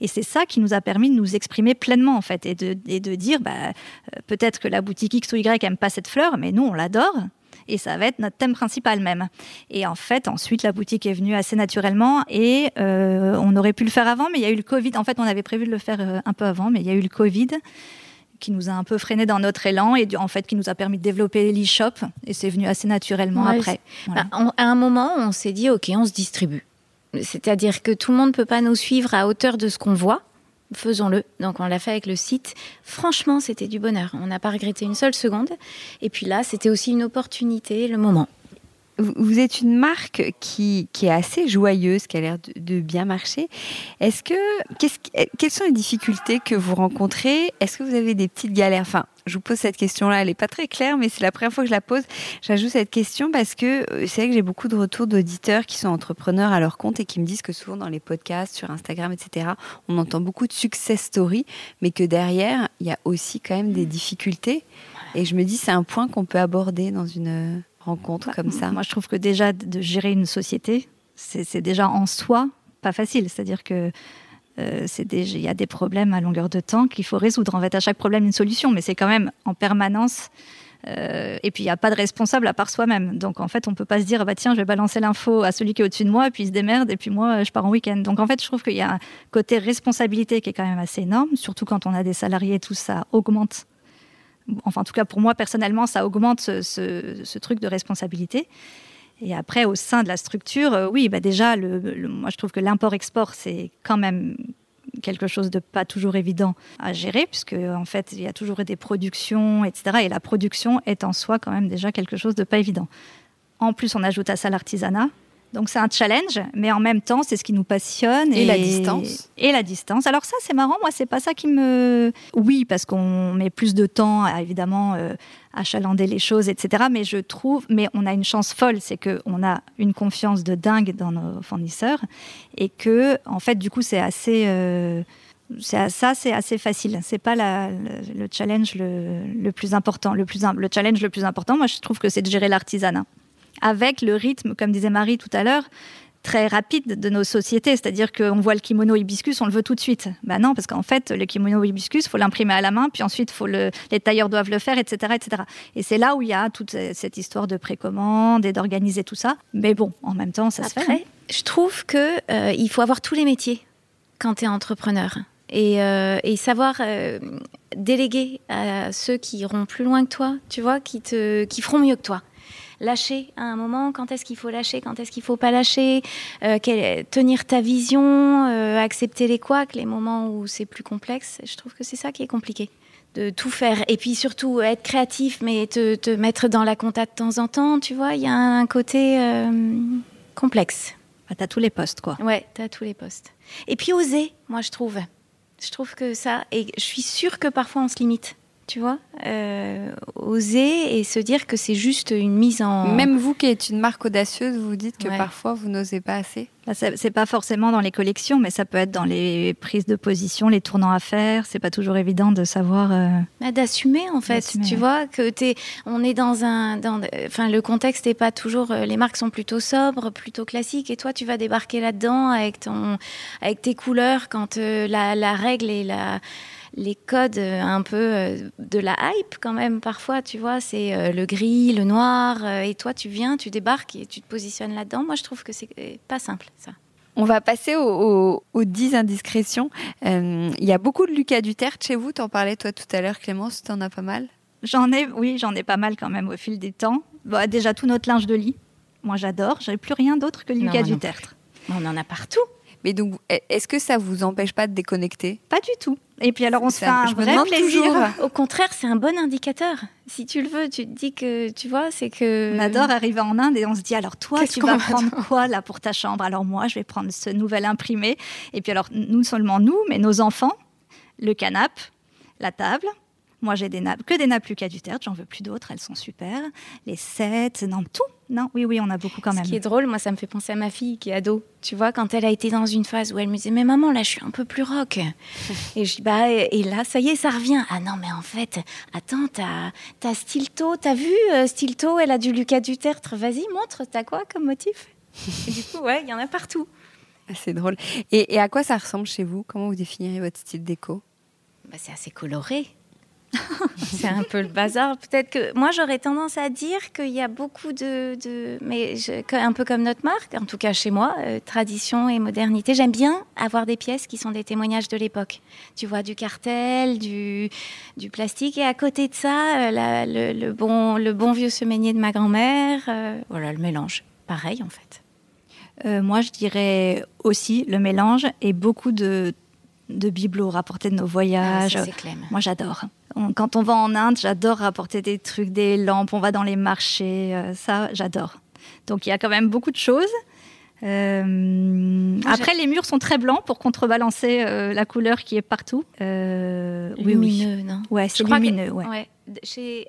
Et c'est ça qui nous a permis de nous exprimer pleinement, en fait, et de, et de dire, bah, euh, peut-être que la boutique X ou Y n'aime pas cette fleur, mais nous, on l'adore et ça va être notre thème principal même. Et en fait, ensuite, la boutique est venue assez naturellement et euh, on aurait pu le faire avant, mais il y a eu le Covid. En fait, on avait prévu de le faire euh, un peu avant, mais il y a eu le Covid qui nous a un peu freiné dans notre élan et en fait qui nous a permis de développer l'e-shop et c'est venu assez naturellement après. Bah, à un moment, on s'est dit ok, on se distribue. C'est-à-dire que tout le monde ne peut pas nous suivre à hauteur de ce qu'on voit faisons-le. Donc on l'a fait avec le site. Franchement, c'était du bonheur. On n'a pas regretté une seule seconde. Et puis là, c'était aussi une opportunité, le moment. Vous êtes une marque qui, est assez joyeuse, qui a l'air de, bien marcher. Est-ce que, quelles sont les difficultés que vous rencontrez? Est-ce que vous avez des petites galères? Enfin, je vous pose cette question-là, elle n'est pas très claire, mais c'est la première fois que je la pose. J'ajoute cette question parce que euh, c'est vrai que j'ai beaucoup de retours d'auditeurs qui sont entrepreneurs à leur compte et qui me disent que souvent dans les podcasts, sur Instagram, etc., on entend beaucoup de success stories, mais que derrière, il y a aussi quand même des difficultés. Et je me dis, c'est un point qu'on peut aborder dans une rencontre bah, comme ça. Moi, je trouve que déjà de gérer une société, c'est déjà en soi pas facile. C'est-à-dire que euh, il y a des problèmes à longueur de temps qu'il faut résoudre. En fait, à chaque problème, une solution, mais c'est quand même en permanence. Euh, et puis, il n'y a pas de responsable à part soi-même. Donc, en fait, on ne peut pas se dire, bah, tiens, je vais balancer l'info à celui qui est au-dessus de moi, et puis il se démerde, et puis moi, je pars en week-end. Donc, en fait, je trouve qu'il y a un côté responsabilité qui est quand même assez énorme, surtout quand on a des salariés, tout ça augmente. Enfin, en tout cas, pour moi, personnellement, ça augmente ce, truc de responsabilité. Et après, au sein de la structure, euh, oui, bah déjà, moi je trouve que l'import-export, c'est quand même quelque chose de pas toujours évident à gérer, puisque en fait, il y a toujours des productions, etc. Et la production est en soi quand même déjà quelque chose de pas évident. En plus, on ajoute à ça l'artisanat, donc c'est un challenge, mais en même temps, c'est ce qui nous passionne. Et, la distance. Et la distance. Alors ça, c'est marrant. Moi, c'est pas ça qui me. Oui, parce qu'on met plus de temps, à, évidemment, euh, à chalander les choses, etc. Mais je trouve, mais on a une chance folle, c'est que on a une confiance de dingue dans nos fournisseurs et que, en fait, du coup, c'est assez. Euh, ça, c'est assez facile. C'est pas le, challenge le, plus important. Le, plus, le challenge le plus important, moi, je trouve que c'est de gérer l'artisanat avec le rythme, comme disait Marie tout à l'heure, très rapide de nos sociétés. C'est-à-dire qu'on voit le kimono hibiscus, on le veut tout de suite. Ben non, parce qu'en fait, le kimono hibiscus, faut l'imprimer à la main, puis ensuite, faut le, les tailleurs doivent le faire, etc. etc. Et c'est là où il y a toute cette histoire de précommande et d'organiser tout ça. Mais bon, en même temps, ça se fait. Hein. Je trouve qu'il euh, il faut avoir tous les métiers quand tu es entrepreneur. Et, euh, et savoir euh, déléguer à ceux qui iront plus loin que toi, tu vois, qui, te, qui feront mieux que toi lâcher à un moment, quand est-ce qu'il faut lâcher, quand est-ce qu'il faut pas lâcher, euh, tenir ta vision, euh, accepter les couacs, les moments où c'est plus complexe. Je trouve que c'est ça qui est compliqué de tout faire. Et puis surtout être créatif, mais te, mettre dans la compta de temps en temps, tu vois, il y a un, côté euh, complexe. Ah, tu as tous les postes, quoi. Ouais, tu as tous les postes. Et puis oser, moi je trouve. Je trouve que ça, et je suis sûre que parfois on se limite tu vois, euh, oser et se dire que c'est juste une mise en. Même vous qui êtes une marque audacieuse, vous dites que parfois vous n'osez pas assez. Bah, c'est pas forcément dans les collections, mais ça peut être dans les prises de position, les tournants à faire. C'est pas toujours évident de savoir. Euh, bah, d'assumer en fait, tu vois que es, on est dans un, dans, enfin le contexte est pas toujours. Euh, les marques sont plutôt sobres, plutôt classiques, et toi tu vas débarquer là-dedans avec ton, avec tes couleurs quand la, la règle et la les codes euh, un peu euh, de la hype quand même parfois, tu vois, c'est euh, le gris, le noir, et toi tu viens, tu débarques et tu te positionnes là-dedans. Moi je trouve que c'est pas simple ça. On va passer aux, 10 indiscrétions. Il y a beaucoup de Lucas Duterte chez vous, tu en parlais toi tout à l'heure Clémence, tu en as pas mal? J'en ai, oui, j'en ai pas mal quand même au fil des temps. Bah, déjà tout notre linge de lit, moi j'adore, j'avais plus rien d'autre que Lucas Duterte. On en a partout. Mais donc, est-ce que ça vous empêche pas de déconnecter? Pas du tout. Et puis alors on se fait un vrai plaisir. Au contraire, c'est un bon indicateur. Si tu le veux, tu te dis que tu vois, c'est que. On adore arriver en Inde et on se dit alors toi, tu vas prendre quoi là pour ta chambre? Alors moi, je vais prendre ce nouvel imprimé. Et puis alors, nous seulement nous, mais nos enfants, le canapé, la table, moi, j'ai des nappes, que des nappes Lucas Duterte, j'en veux plus d'autres, elles sont super. Les sets, non, tout. Non, oui, oui, on a beaucoup quand même. Ce qui est drôle, moi, ça me fait penser à ma fille qui est ado. Tu vois, quand elle a été dans une phase où elle me disait, mais maman, là, je suis un peu plus rock. et je dis, bah, et là, ça y est, ça revient. Ah non, mais en fait, attends, t'as, as Stilto, t'as vu euh, Stilto, elle a du Lucas Duterte. Vas-y, montre, t'as quoi comme motif? Et du coup, ouais, il y en a partout. Ah, c'est drôle. Et, et, à quoi ça ressemble chez vous? Comment vous définirez votre style déco? Bah, C'est assez coloré. c'est un peu le bazar. Peut-être que moi j'aurais tendance à dire qu'il y a beaucoup de, mais un peu comme notre marque, en tout cas chez moi, euh, tradition et modernité. J'aime bien avoir des pièces qui sont des témoignages de l'époque. Tu vois du cartel, du, plastique, et à côté de ça, euh, le, bon, le bon vieux semainier de ma grand-mère. Euh, voilà le mélange. Pareil en fait. moi, je dirais aussi le mélange et beaucoup de de bibelots rapportés de nos voyages. Ah, moi, j'adore quand on va en Inde, j'adore rapporter des trucs, des lampes, on va dans les marchés, euh, ça, j'adore. Donc il y a quand même beaucoup de choses. Euh, après, les murs sont très blancs pour contrebalancer euh, la couleur qui est partout. Euh, lumineux, oui. non? Ouais, c'est lumineux. ouais. Ouais.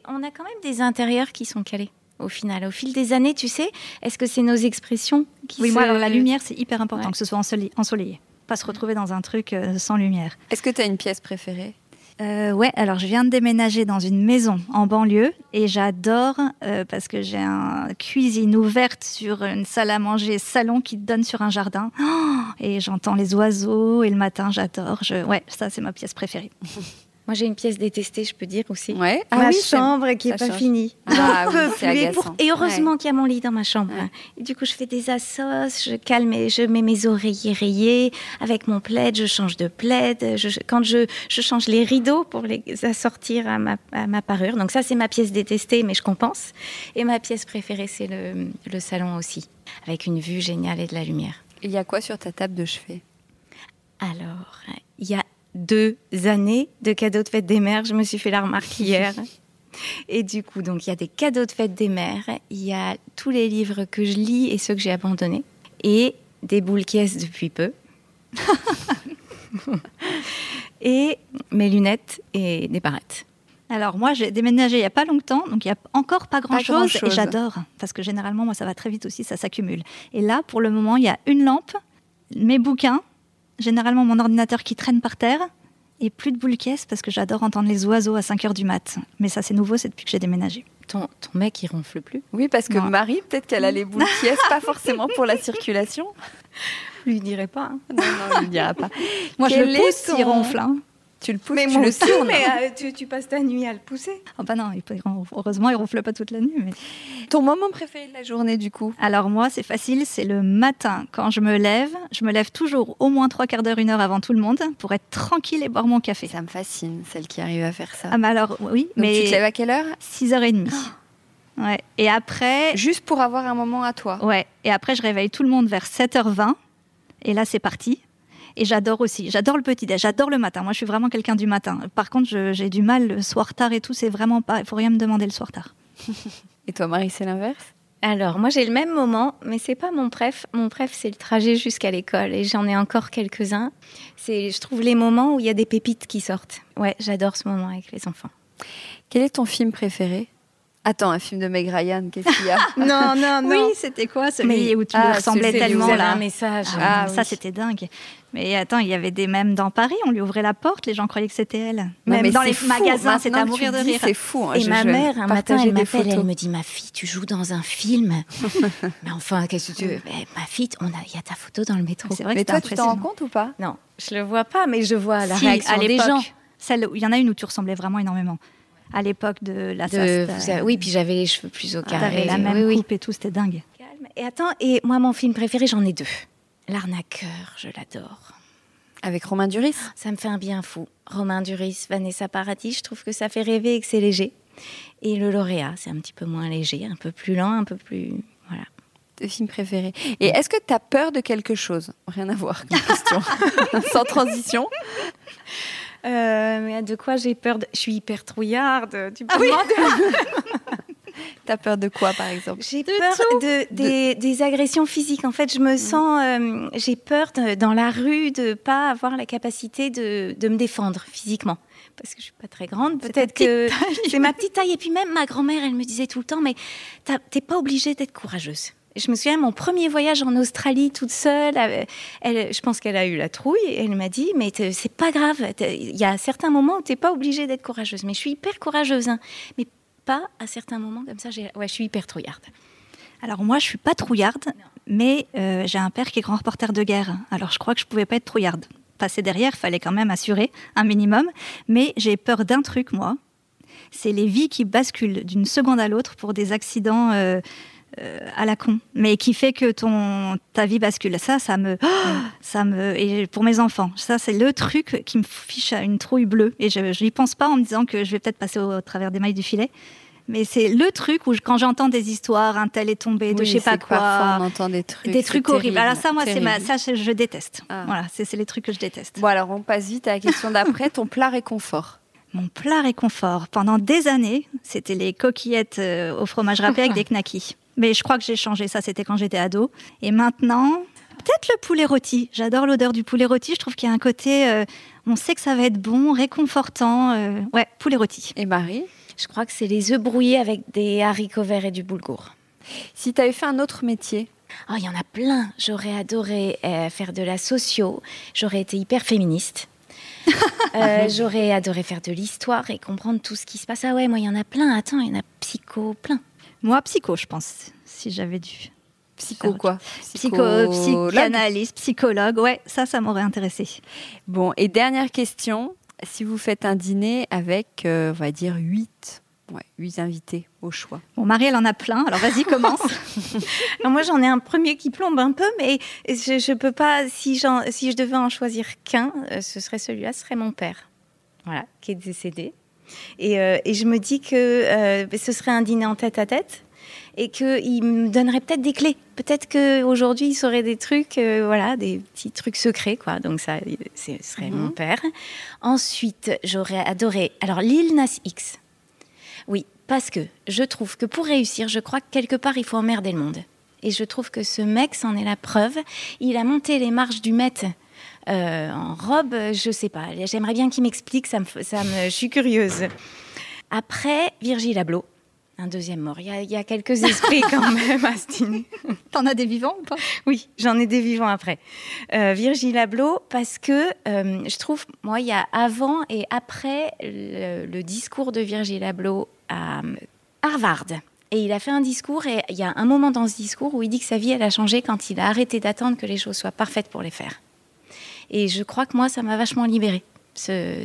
On a quand même des intérieurs qui sont calés au final. Au fil des années, tu sais, est-ce que c'est nos expressions qui Oui, se... moi, alors la lumière, c'est hyper important que ce soit ensoleillé. Pas se retrouver dans un truc sans lumière. Est-ce que tu as une pièce préférée? Euh, ouais, alors je viens de déménager dans une maison en banlieue et j'adore euh, parce que j'ai une cuisine ouverte sur une salle à manger, salon qui donne sur un jardin. Oh, et j'entends les oiseaux et le matin, j'adore. Je... Ouais, ça c'est ma pièce préférée. Moi, j'ai une pièce détestée, je peux dire aussi. Ouais. Ah ma oui, chambre qui n'est pas change. finie. Ah, oui, et, pour... et, heureusement ouais. qu'il y a mon lit dans ma chambre. Ouais. Et du coup, je fais des assos, je calme, et je mets mes oreillers rayés avec mon plaid, je change de plaid. Je, quand je, je, change les rideaux pour les assortir à ma, à ma parure. Donc ça, c'est ma pièce détestée, mais je compense. Et ma pièce préférée, c'est le, le salon aussi, avec une vue géniale et de la lumière. Il y a quoi sur ta table de chevet? Alors, il y a deux années de cadeaux de fête des mères. Je me suis fait la remarque hier. Et du coup, donc il y a des cadeaux de fête des mères, il y a tous les livres que je lis et ceux que j'ai abandonnés, et des boules caisses depuis peu. et mes lunettes et des barrettes. Alors moi, j'ai déménagé il n'y a pas longtemps, donc il n'y a encore pas grand-chose, grand et j'adore, parce que généralement, moi, ça va très vite aussi, ça s'accumule. Et là, pour le moment, il y a une lampe, mes bouquins, généralement mon ordinateur qui traîne par terre et plus de boules caisses parce que j'adore entendre les oiseaux à 5 heures du mat. Mais ça, c'est nouveau, c'est depuis que j'ai déménagé. Ton, ton, mec, il ronfle plus? Oui, parce que non. Marie, peut-être qu'elle a les boules caisses, pas forcément pour la circulation. Je lui dirais pas. Hein. Non, non, il lui dira pas. Moi, Quel je le pousse, ton... il ronfle. Hein. Tu le pousses, mais tu le aussi, tournes. mais euh, tu, tu, passes ta nuit à le pousser. Oh bah non, il heureusement, il ronfle pas toute la nuit. Mais... Ton moment préféré de la journée, du coup? Alors moi, c'est facile, c'est le matin. Quand je me lève, je me lève toujours au moins trois quarts d'heure, une heure avant tout le monde pour être tranquille et boire mon café. Ça me fascine, celle qui arrive à faire ça. Ah mais alors, oui. Donc mais tu te lèves à quelle heure? 6h30. Oh. Ouais. Et après... Juste pour avoir un moment à toi Ouais. Et après, je réveille tout le monde vers 7h20. Et là, c'est parti. Et j'adore aussi, j'adore le petit déj, j'adore le matin. Moi, je suis vraiment quelqu'un du matin. Par contre, j'ai du mal le soir tard et tout, c'est vraiment pas. Il faut rien me demander le soir tard. et toi, Marie, c'est l'inverse? Alors, moi, j'ai le même moment, mais c'est pas mon préf. Mon préf, c'est le trajet jusqu'à l'école, et j'en ai encore quelques-uns. C'est, je trouve, les moments où il y a des pépites qui sortent. Ouais, j'adore ce moment avec les enfants. Quel est ton film préféré? Attends, un film de Meg Ryan, qu'est-ce qu'il y a Non, non, non. Oui, c'était quoi celui mais, où tu ah, ressemblais tellement vous là un message. Ah, ah, ça, c'était dingue. Mais attends, il y avait des mêmes dans Paris, on lui ouvrait la porte, les gens croyaient que c'était elle. Non, même mais dans les fou. magasins, c'était à mourir de rire. C'est fou. Hein, Et je, ma mère, un matin, elle m'appelle, elle me dit Ma fille, tu joues dans un film. mais enfin, qu'est-ce que tu veux? Ma fille, il y a ta photo dans le métro. C'est vrai Mais que toi, tu t'en rends compte ou pas? Non, je le vois pas, mais je vois la réaction des gens. Celle il y en a une où tu ressemblais vraiment énormément. À l'époque de la De- euh, avez- oui, puis j'avais les cheveux plus au carré. T'avais la même oui, oui. coupe et tout, c'était dingue. Calme. Et attends, et moi, mon film préféré, j'en ai deux. L'arnaqueur, je l'adore. Avec Romain Duris? Ça me fait un bien fou. Romain Duris, Vanessa Paradis, je trouve que ça fait rêver et que c'est léger. Et le lauréat, c'est un petit peu moins léger, un peu plus lent, un peu plus. Voilà. Tes films préférés. Et est-ce que tu as peur de quelque chose? Rien à voir comme question. Sans transition. Euh, mais de quoi j'ai peur de... Je suis hyper trouillarde. Tu peux Ah oui T'as peur de quoi, par exemple? J'ai peur de, des, des agressions physiques. En fait, je me sens. euh, j'ai peur de- dans la rue de pas avoir la capacité de, de me défendre physiquement. Parce que je suis pas très grande. Peut-être que c'est ma petite taille. Et puis même ma grand-mère, elle me disait tout le temps, mais t'es pas obligée d'être courageuse. Je me souviens, mon premier voyage en Australie toute seule, euh, elle, je pense qu'elle a eu la trouille, et elle m'a dit, mais t'es- c'est pas grave, t'es- il y a certains moments où tu n'es pas obligée d'être courageuse. Mais je suis hyper courageuse, hein. mais pas à certains moments comme ça. Ouais, je suis hyper trouillarde. Alors moi, je suis pas trouillarde, mais euh, j'ai un père qui est grand reporter de guerre. Alors je crois que je pouvais pas être trouillarde. Passer derrière, fallait quand même assurer un minimum. Mais j'ai peur d'un truc, moi. C'est les vies qui basculent d'une seconde à l'autre pour des accidents euh, euh, à la con, mais qui fait que ton ta vie bascule. Ça, ça me, ça me. Et pour mes enfants, ça c'est le truc qui me fiche à une trouille bleue. Et je n'y pense pas en me disant que je vais peut-être passer au, au travers des mailles du filet. Mais c'est le truc où je- quand j'entends des histoires, un tel est tombé de Oui, je sais pas Parfois, on quoi, entend des trucs. des trucs horribles. terrible, Alors ça, moi, c'est ma, ça, je, je déteste. Ah. Voilà, c'est c'est les trucs que je déteste. Bon, alors on passe vite à la question d'après. Ton plat réconfort. Mon plat réconfort, pendant des années, c'était les coquillettes euh, au fromage râpé avec des knackis. Mais je crois que j'ai changé. Ça, c'était quand j'étais ado. Et maintenant, peut-être le poulet rôti. J'adore l'odeur du poulet rôti. Je trouve qu'il y a un côté, euh, on sait que ça va être bon, réconfortant. Euh, ouais, poulet rôti. Et Marie? Je crois que c'est les œufs brouillés avec des haricots verts et du boulgour. Si tu avais fait un autre métier? Oh, il y en a plein. J'aurais adoré euh, faire de la socio. J'aurais été hyper féministe. Euh, j'aurais adoré faire de l'histoire et comprendre tout ce qui se passe. Ah ouais, moi, il y en a plein. Attends, il y en a psycho, plein. Moi, psycho, je pense, si j'avais dû. Psycho quoi? Psycho, psychanalyste, psychologue, ouais, ça, ça m'aurait intéressé. Bon, et dernière question, si vous faites un dîner avec, euh, on va dire, 8 Ouais, huit invités au choix. Bon, Marie, elle en a plein, alors vas-y, commence. moi, j'en ai un premier qui plombe un peu, mais je ne peux pas, si, si je devais en choisir qu'un, euh, ce serait celui-là, ce serait mon père, voilà, qui est décédé. Et, euh, et je me dis que euh, ce serait un dîner en tête à tête et qu'il me donnerait peut-être des clés. Peut-être qu'aujourd'hui, il saurait des trucs, voilà, des petits trucs secrets, quoi. Donc ça, ce serait mon mhm. père. Ensuite, j'aurais adoré, alors Lil Nas X. Oui, parce que je trouve que pour réussir, je crois que quelque part, il faut emmerder le monde. Et je trouve que ce mec, c'en est la preuve. Il a monté les marches du Met euh, en robe, je sais pas. J'aimerais bien qu'il m'explique, ça me, ça me, je suis curieuse. Après, Virgile Abloh, un deuxième mort. Il y, a, quelques esprits quand même, Astine. T'en as des vivants ou pas? Oui, j'en ai des vivants après. Euh, Virgile Abloh, parce que euh, je trouve, moi, il y a avant et après le, discours de Virgile Abloh à Harvard. Et il a fait un discours, et il y a un moment dans ce discours où il dit que sa vie, elle a changé quand il a arrêté d'attendre que les choses soient parfaites pour les faire. Et je crois que moi, ça m'a vachement libérée.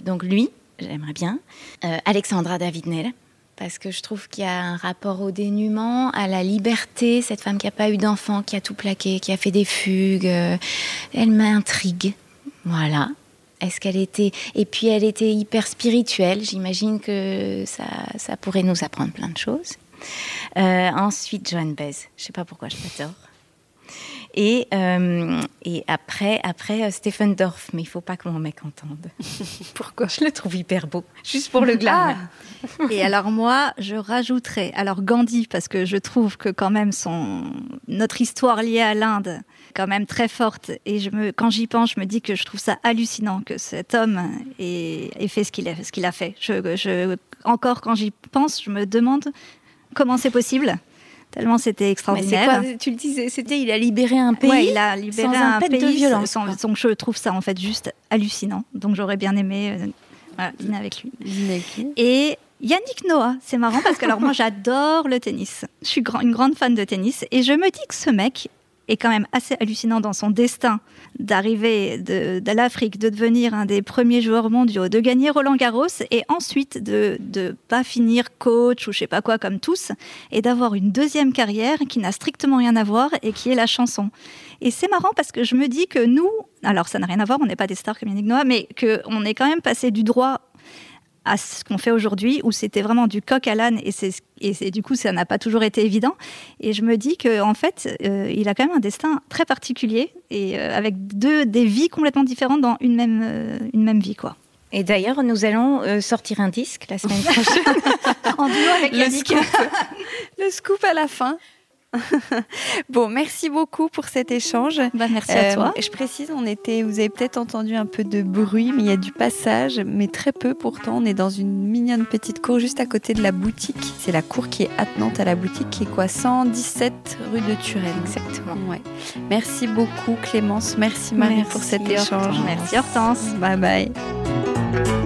Donc lui, j'aimerais bien. Euh, Alexandra David-Nel, parce que je trouve qu'il y a un rapport au dénuement, à la liberté, cette femme qui n'a pas eu d'enfant, qui a tout plaqué, qui a fait des fugues, euh, elle m'intrigue. Voilà. Est-ce qu'elle était... Et puis elle était hyper spirituelle, j'imagine que ça, ça, pourrait nous apprendre plein de choses. Euh, ensuite, Joan Baez, je ne sais pas pourquoi je tort. Et, euh, et après, après euh, Stephen Dorff, mais il faut pas que mon mec entende. Pourquoi? Je le trouve hyper beau, juste pour le glam. Ah. et alors moi, je rajouterais alors Gandhi parce que je trouve que quand même son notre histoire liée à l'Inde quand même très forte et je me quand j'y pense, je me dis que je trouve ça hallucinant que cet homme ait, fait ce qu'il a fait. Je, je encore quand j'y pense, je me demande comment c'est possible tellement c'était extraordinaire. Quoi, tu le disais, c'était il a libéré un pays. il a libéré un, pays de violence. donc je trouve ça en fait juste hallucinant. Donc j'aurais bien aimé euh, dîner avec lui. Et Yannick Noah, c'est marrant parce que alors moi j'adore le tennis. Je suis une grande fan de tennis et je me dis que ce mec est quand même assez hallucinant dans son destin d'arriver de, l'Afrique, de devenir un des premiers joueurs mondiaux, de gagner Roland Garros et ensuite de ne pas finir coach ou je sais pas quoi comme tous et d'avoir une deuxième carrière qui n'a strictement rien à voir et qui est la chanson. Et c'est marrant parce que je me dis que nous, alors ça n'a rien à voir, on n'est pas des stars comme Yannick Noah, mais qu'on est quand même passé du droit à ce qu'on fait aujourd'hui, où c'était vraiment du coq à l'âne, et, c'est, et du coup, ça n'a pas toujours été évident. Et je me dis qu'en en fait, euh, il a quand même un destin très particulier, et euh, avec deux, des vies complètement différentes dans une même, euh, une même vie. quoi. Et d'ailleurs, nous allons sortir un disque la semaine prochaine. en duo avec le scoop. le scoop à la fin. bon, merci beaucoup pour cet échange. Bah, merci à toi. Euh, je précise, on était, vous avez peut-être entendu un peu de bruit, mais il y a du passage, mais très peu pourtant. On est dans une mignonne petite cour juste à côté de la boutique. C'est la cour qui est attenante à la boutique, qui est quoi? 117 rue de Turenne. Exactement. Ouais. Merci beaucoup Clémence, merci Marie pour cet échange. Merci Hortense. Bye bye.